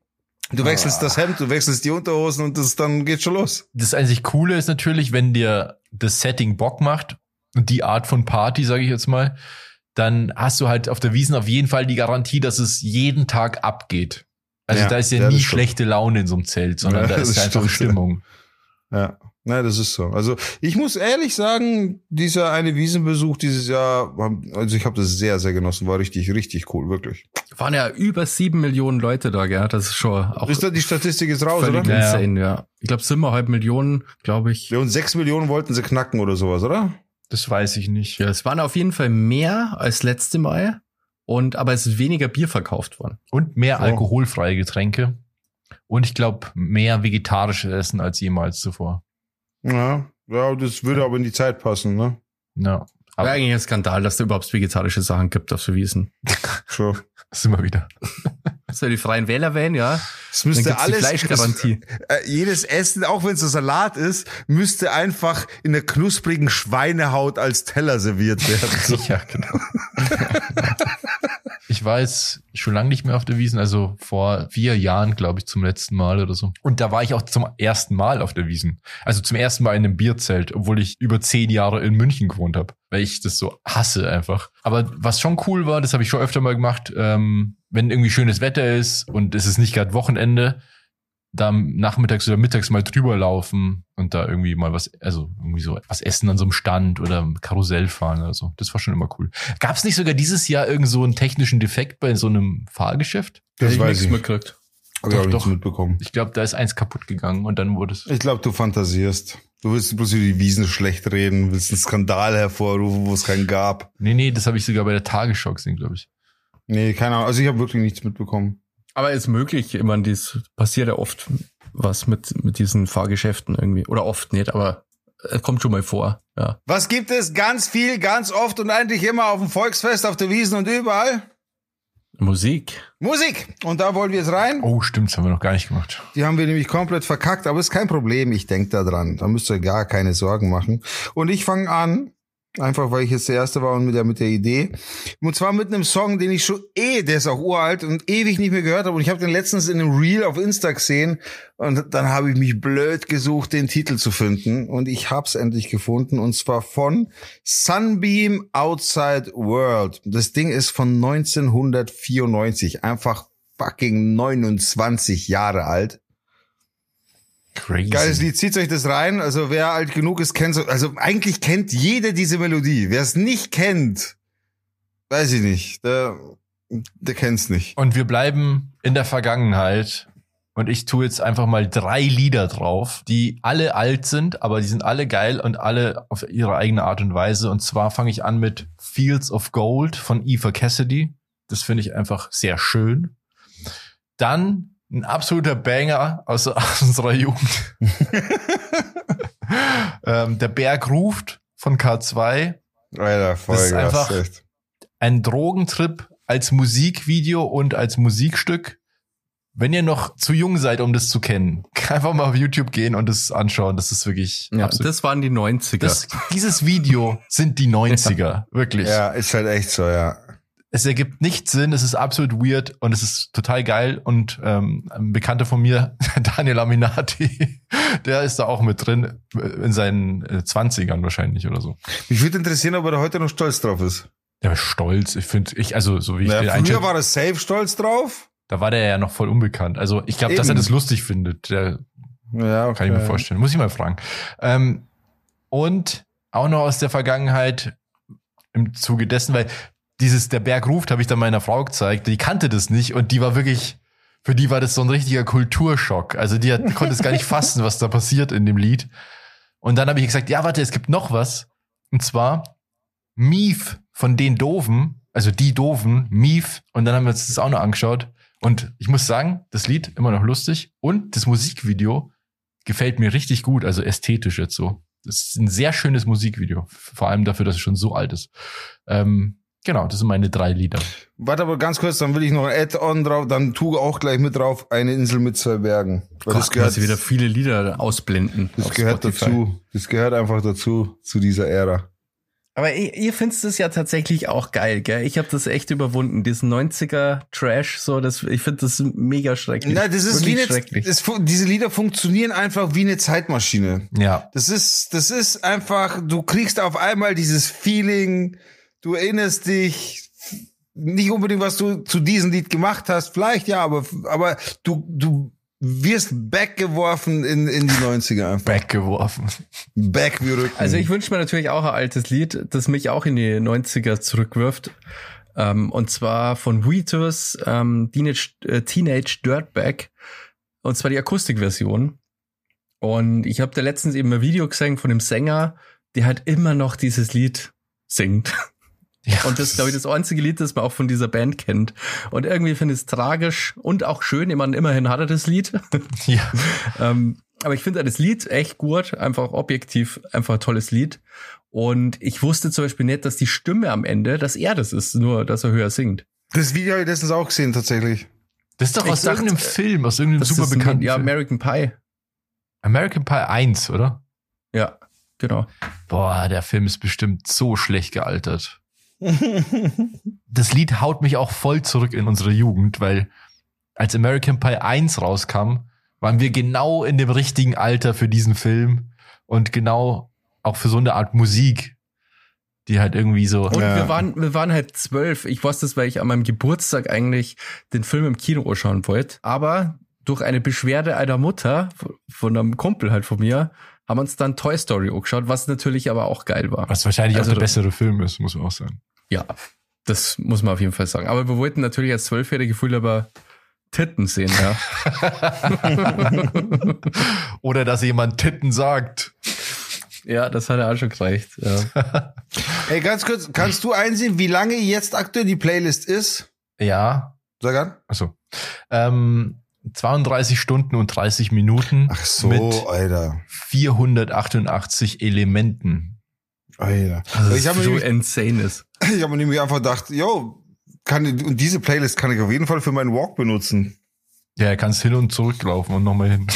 Du wechselst das Hemd, du wechselst die Unterhosen und das dann geht schon los. das einzig Coole ist natürlich, wenn dir das Setting Bock macht und die Art von Party, sage ich jetzt mal, dann hast du halt auf der Wiesen auf jeden Fall die Garantie, dass es jeden Tag abgeht. Also Ja, da ist ja, ja, nie schlechte Laune in so einem Zelt, sondern Ja, da ist einfach stimmt. Stimmung. Ja. Na, das ist so. Also ich muss ehrlich sagen, dieser eine Wiesenbesuch dieses Jahr, also ich habe das sehr, sehr genossen, war richtig, richtig cool, wirklich. Waren ja über sieben Millionen Leute da, gell? Das ist schon auch Ist da die Statistik jetzt raus, oder? Ja, ja. insane, ja. Ich glaube, siebeneinhalb Millionen, glaube ich. Ja, und sechs Millionen wollten sie knacken oder sowas, oder? Das weiß ich nicht. Ja, es waren auf jeden Fall mehr als letzte Mal. Und aber es ist weniger Bier verkauft worden. Und mehr Oh. alkoholfreie Getränke. Und ich glaube, mehr vegetarisches Essen als jemals zuvor. Ja, ja, das würde aber in die Zeit passen, ne? Ja. Aber Aber eigentlich ein Skandal, dass da überhaupt vegetarische Sachen gibt auf so Wiesen. So. das sind wir wieder. Ja die Freien Wähler wählen, ja. Es müsste Dann alles, Fleischgarantie. äh, jedes Essen, auch wenn es ein Salat ist, müsste einfach in einer knusprigen Schweinehaut als Teller serviert werden. So. Ja, genau. Ich war jetzt schon lange nicht mehr auf der Wiesen, also vor vier Jahren, glaube ich, zum letzten Mal oder so. Und da war ich auch zum ersten Mal auf der Wiesen. Also zum ersten Mal in einem Bierzelt, obwohl ich über zehn Jahre in München gewohnt habe, weil ich das so hasse einfach. Aber was schon cool war, das habe ich schon öfter mal gemacht, ähm, wenn irgendwie schönes Wetter ist und es ist nicht gerade Wochenende, da nachmittags oder mittags mal drüber laufen und da irgendwie mal was, also irgendwie so was essen an so einem Stand oder Karussell fahren oder so. Das war schon immer cool. Gab es nicht sogar dieses Jahr irgend so einen technischen Defekt bei so einem Fahrgeschäft? Das Hätte weiß nichts ich. mitgekriegt. Hab ich auch Doch, nichts doch. mitbekommen. Ich glaube, da ist eins kaputt gegangen und dann wurde es. Ich glaube, du fantasierst. Du willst bloß über die Wiesen schlecht reden, willst einen Skandal hervorrufen, wo es keinen gab. Nee, nee, das habe ich sogar bei der Tagesschau gesehen, glaube ich. Nee, keine Ahnung. Also ich habe wirklich nichts mitbekommen. Aber ist möglich, ich meine, das passiert ja oft was mit, mit diesen Fahrgeschäften irgendwie. Oder oft nicht, aber es kommt schon mal vor, ja. Was gibt es ganz viel, ganz oft und eigentlich immer auf dem Volksfest, auf der Wiesen und überall? Musik. Musik. Und da wollen wir jetzt rein. Oh, stimmt, das haben wir noch gar nicht gemacht. Die haben wir nämlich komplett verkackt, aber ist kein Problem. Ich denk da dran. Da müsst ihr gar keine Sorgen machen. Und ich fange an, einfach weil ich jetzt der Erste war und mit der, mit der Idee. Und zwar mit einem Song, den ich schon eh, der ist auch uralt und ewig nicht mehr gehört habe. Und ich habe den letztens in einem Reel auf Insta gesehen. Und dann habe ich mich blöd gesucht, den Titel zu finden. Und ich hab's endlich gefunden. Und zwar von Sunbeam Outside World. Das Ding ist von 1994. Einfach fucking 29 Jahre alt. Crazy. Geiles Lied, zieht euch das rein. Also wer alt genug ist, kennt so. Also eigentlich kennt jeder diese Melodie. Wer es nicht kennt, weiß ich nicht. Der, der kennt's nicht. Und wir bleiben in der Vergangenheit. Und ich tue jetzt einfach mal drei Lieder drauf, die alle alt sind, aber die sind alle geil und alle auf ihre eigene Art und Weise. Und zwar fange ich an mit Fields of Gold von Eva Cassidy. Das finde ich einfach sehr schön. Dann ein absoluter Banger aus, aus unserer Jugend. ähm, der Berg ruft von K2 Alter, voll Das ist einfach- echt. ein Drogentrip als Musikvideo und als Musikstück. Wenn ihr noch zu jung seid, um das zu kennen, einfach mal auf YouTube gehen und das anschauen. Das ist wirklich Ja, absolut. das waren die 90er. Das, dieses Video sind die 90er, wirklich. Ja, ist halt echt so, ja. Es ergibt nicht Sinn, es ist absolut weird und es ist total geil. Und ähm, ein Bekannter von mir, Daniel Aminati, der ist da auch mit drin, äh, in seinen äh, 20ern wahrscheinlich oder so. Mich würde interessieren, ob er da heute noch stolz drauf ist. Der ist stolz, ich finde, ich, also so wie ich Ja, den früher war er safe stolz drauf. Da war der ja noch voll unbekannt. Also ich glaube, dass er das lustig findet. Der Ja, okay. kann ich mir vorstellen. Muss ich mal fragen. Ähm, und auch noch aus der Vergangenheit im Zuge dessen, weil dieses Der Berg ruft, habe ich dann meiner Frau gezeigt. Die kannte das nicht und die war wirklich, für die war das so ein richtiger Kulturschock. Also die, hat, konnte es gar nicht fassen, was da passiert in dem Lied. Und dann habe ich gesagt, ja, warte, es gibt noch was. Und zwar Mief von den Doofen, also die Doofen, Mief. Und dann haben wir uns das auch noch angeschaut. Und ich muss sagen, das Lied immer noch lustig. Und das Musikvideo gefällt mir richtig gut, also ästhetisch jetzt so. Das ist ein sehr schönes Musikvideo. Vor allem dafür, dass es schon so alt ist. Ähm, genau, das sind meine drei Lieder. Warte aber ganz kurz, dann will ich noch ein Add-on drauf, dann tu auch gleich mit drauf, eine Insel mit zwei Bergen. Weil das Gott, gehört, weil sie wieder viele Lieder ausblenden. das gehört Spotify. dazu. Das gehört einfach dazu, zu dieser Ära. Aber ihr, ihr findet es ja tatsächlich auch geil, gell? Ich habe das echt überwunden. Diesen 90er Trash, so, das, ich finde das mega schrecklich. Nein, das ist wie eine, schrecklich. das, diese Lieder funktionieren einfach wie eine Zeitmaschine. Ja. Das ist, das ist einfach, du kriegst auf einmal dieses Feeling, du erinnerst dich, nicht unbedingt, was du zu diesem Lied gemacht hast, vielleicht ja, aber, aber du, du wirst backgeworfen in, in die 90er einfach. Weggeworfen. Back wie Rücken. Also ich wünsche mir natürlich auch ein altes Lied, das mich auch in die 90er zurückwirft. Ähm, und zwar von Wheatus, ähm, Teenage, äh, Teenage Dirtbag. Und zwar die Akustikversion. Und ich habe da letztens eben ein Video gesehen von dem Sänger, der halt immer noch dieses Lied singt. Ja, Und das ist, glaube ich, das einzige Lied, das man auch von dieser Band kennt. Und irgendwie finde ich es tragisch und auch schön. Ich meine, immerhin hat er das Lied. ja. ähm, aber ich finde das Lied echt gut, einfach objektiv, einfach ein tolles Lied. Und ich wusste zum Beispiel nicht, dass die Stimme am Ende, dass er das ist, nur dass er höher singt. das Video habe ich letztens auch gesehen, tatsächlich. Das ist doch Ich aus dachte, irgendeinem Film, aus irgendeinem Das super ist ein- bekannten Ja. American Pie. American Pie 1, oder? Ja, genau. Boah, der Film ist bestimmt so schlecht gealtert. Das Lied haut mich auch voll zurück in unsere Jugend, weil als American Pie 1 rauskam, waren wir genau in dem richtigen Alter für diesen Film und genau auch für so eine Art Musik, die halt irgendwie so. Und Ja. wir waren, wir waren halt zwölf. Ich weiß das, weil ich an meinem Geburtstag eigentlich den Film im Kino anschauen wollte. Aber durch eine Beschwerde einer Mutter von einem Kumpel halt von mir, haben uns dann Toy Story angeschaut, was natürlich aber auch geil war. Was wahrscheinlich Also auch der bessere Film ist, muss man auch sagen. Ja, das muss man auf jeden Fall sagen. Aber wir wollten natürlich als Zwölfjährige Gefühl aber Titten sehen, ja. Oder dass jemand Titten sagt. ja, das hat er auch schon gereicht. Ja. Ey, ganz kurz, kannst du einsehen, wie lange jetzt aktuell die Playlist ist? Ja, Sag an. also ähm, 32 Stunden und 30 Minuten Ach so, mit Alter. 488 Elementen. Alter. Also ich habe mir, so nämlich- insane ist. ich hab mir nämlich einfach gedacht, yo, kann, und diese Playlist kann ich auf jeden Fall für meinen Walk benutzen. Ja, er kannst hin und zurücklaufen und nochmal hin.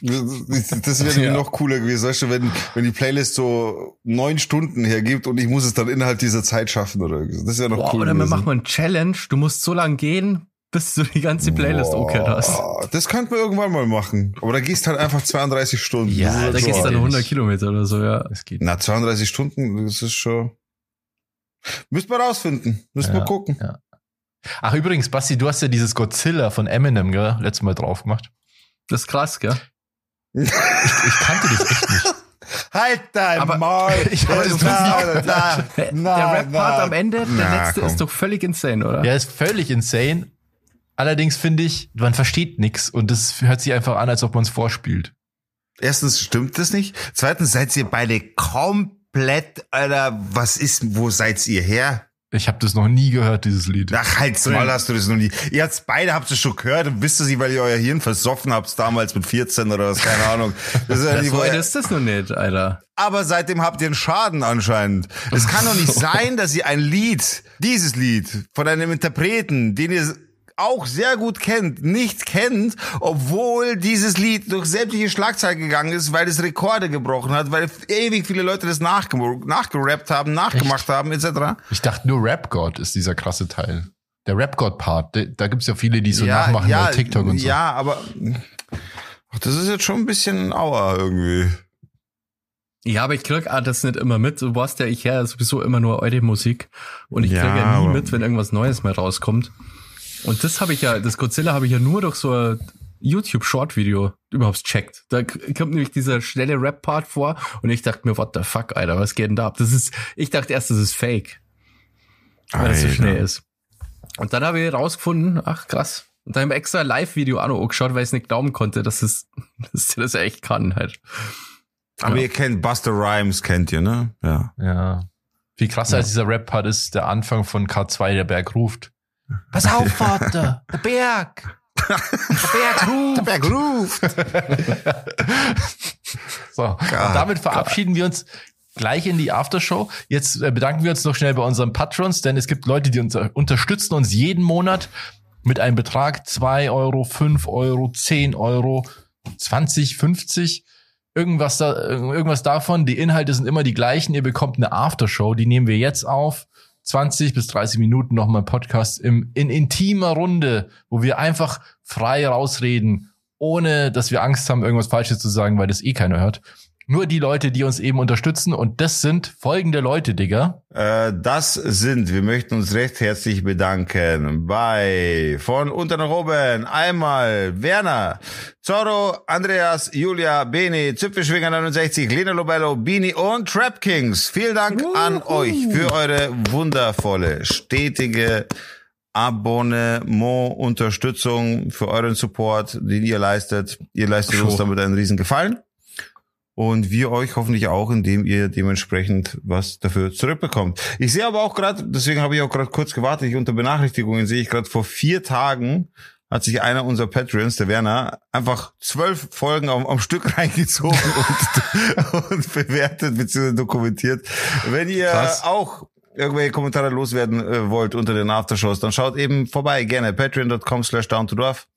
Das, das wäre Ja. noch cooler gewesen, weißt du, wenn, wenn die Playlist so neun Stunden hergibt und ich muss es dann innerhalb dieser Zeit schaffen oder so. Das wäre noch Boah, cool oder wir gewesen. machen mal einen Challenge. Du musst so lang gehen, bis du die ganze Playlist Boah, okay hast. Das könnten wir irgendwann mal machen. Aber da gehst halt einfach 32 Stunden. Ja, halt Da so gehst du dann arg. 100 Kilometer oder so, ja. Das geht. Na, 32 Stunden, das ist schon. Müssen wir rausfinden. Müssen Ja, wir gucken. ja. Ach, übrigens, Basti, du hast ja dieses Godzilla von Eminem, gell, letztes Mal drauf gemacht. Das ist krass, gell? Ich, ich kannte das echt nicht. Halt dein Aber- Maul! Ich weiß es na, na, Der, na, der Rap-Part am Ende, der letzte, komm. ist doch völlig insane, oder? Ja, ist völlig insane. Allerdings finde ich, man versteht nix und das hört sich einfach an, als ob man es vorspielt. Erstens stimmt das nicht. Zweitens seid ihr beide komplett, Alter, was ist, wo seid ihr her? Ich habe das noch nie gehört, dieses Lied. Ach, halt's mal, hast du das noch nie. Ihr habt's beide, habt es schon gehört und wisst es nicht, weil ihr euer Hirn versoffen habt damals mit 14 oder was, keine Ahnung. Das ist ja nicht, so alt ihr- ist das noch nicht, Alter. aber seitdem habt ihr einen Schaden anscheinend. Es kann doch nicht sein, dass ihr ein Lied, dieses Lied von einem Interpreten, den ihr auch sehr gut kennt, nicht kennt, obwohl dieses Lied durch sämtliche Schlagzeilen gegangen ist, weil es Rekorde gebrochen hat, weil ewig viele Leute das nachge nachgerappt haben, nachgemacht haben, etc. Ich dachte nur Rap God ist dieser krasse Teil. Der Rap God Part, da, gibt's ja viele, die so nachmachen bei TikTok und so. Ja, aber ach, das ist jetzt schon ein bisschen auer irgendwie. Ja, aber ich krieg ah, das nicht immer mit. Du weißt ja, ich höre sowieso immer nur eure Musik und ich Ja, krieg ja nie mit, wenn irgendwas Neues mal rauskommt. Und das habe ich ja, das Godzilla habe ich ja nur durch so ein YouTube-Short-Video überhaupt checkt. Da kommt nämlich dieser schnelle Rap-Part vor und ich dachte mir, what the fuck, Alter, was geht denn da ab? Das ist, ich dachte erst, das ist fake, weil es so schnell ist. Und dann habe ich rausgefunden, ach krass. Und dann habe ich extra Live-Video auch noch angeschaut, weil ich es nicht glauben konnte, dass es, dass der das echt kann halt. Aber Ja. ihr kennt Buster Rhymes, kennt ihr, ne? Ja. Ja. Viel krasser als dieser Rap-Part ist der Anfang von K2, der Berg ruft. Pass auf, Vater, der Berg. Der Berg ruft. Berg ruft. So, und damit verabschieden wir uns gleich in die Aftershow. Jetzt äh, bedanken wir uns noch schnell bei unseren Patrons, denn es gibt Leute, die uns äh, unterstützen uns jeden Monat mit einem Betrag 2 Euro, 5 Euro, 10 Euro, 20, 50. Irgendwas, da, irgendwas davon. Die Inhalte sind immer die gleichen. Ihr bekommt eine Aftershow, die nehmen wir jetzt auf. 20 bis 30 Minuten nochmal Podcast im, in intimer Runde, wo wir einfach frei rausreden, ohne dass wir Angst haben, irgendwas Falsches zu sagen, weil das eh keiner hört. Nur die Leute, die uns eben unterstützen. Und das sind folgende Leute, Digga. Äh, das sind, wir möchten uns recht herzlich bedanken bei von unten nach oben einmal Werner, Zorro, Andreas, Julia, Beni, Zipfelschwinger 69, Lena Lobello, Bini und Trap Kings. Vielen Dank an euch für eure wundervolle, stetige Abonnement, Unterstützung, für euren Support, den ihr leistet. Ihr leistet uns Schon. damit einen riesen Gefallen. Und wir euch hoffentlich auch, indem ihr dementsprechend was dafür zurückbekommt. Ich sehe aber auch gerade, deswegen habe ich auch gerade kurz gewartet, ich unter Benachrichtigungen sehe ich gerade vor vier Tagen hat sich einer unserer Patreons, der Werner, einfach zwölf Folgen am, am Stück reingezogen und, und bewertet bzw. dokumentiert. Wenn ihr Krass. auch irgendwelche Kommentare loswerden äh, wollt unter den Aftershows, dann schaut eben vorbei, gerne patreon.com slash down to dorf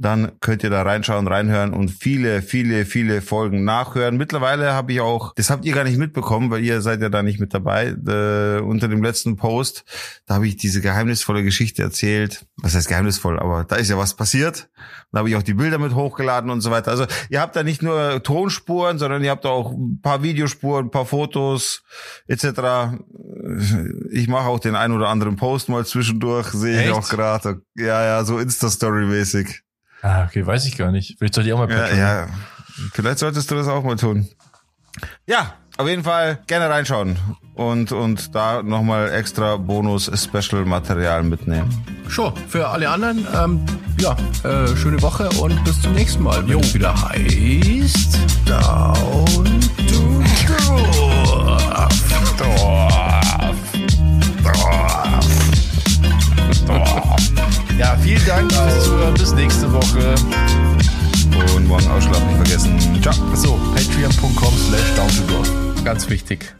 dann könnt ihr da reinschauen, reinhören und viele, viele, viele Folgen nachhören. Mittlerweile habe ich auch, das habt ihr gar nicht mitbekommen, weil ihr seid ja da nicht mit dabei, äh, unter dem letzten Post, da habe ich diese geheimnisvolle Geschichte erzählt. Was heißt geheimnisvoll, aber da ist ja was passiert. Da habe ich auch die Bilder mit hochgeladen und so weiter. Also ihr habt da nicht nur Tonspuren, sondern ihr habt auch ein paar Videospuren, ein paar Fotos etc. Ich mache auch den ein oder anderen Post mal zwischendurch, sehe ich auch gerade. Ja, ja, so Insta-Story-mäßig. Ah, okay, weiß ich gar nicht. Vielleicht sollte ich auch mal ja, ja, vielleicht solltest du das auch mal tun. Ja, auf jeden Fall gerne reinschauen und, und da nochmal extra Bonus-Special-Material mitnehmen. Schon, für alle anderen, ähm, ja, äh, schöne Woche und bis zum nächsten Mal, wenn jo. es wieder heißt Down to Dorf. Ja, vielen Dank fürs Zuhören. Bis nächste Woche. Und morgen ausschlafen nicht vergessen. Ciao. Achso, patreon.com slash down to Ganz wichtig.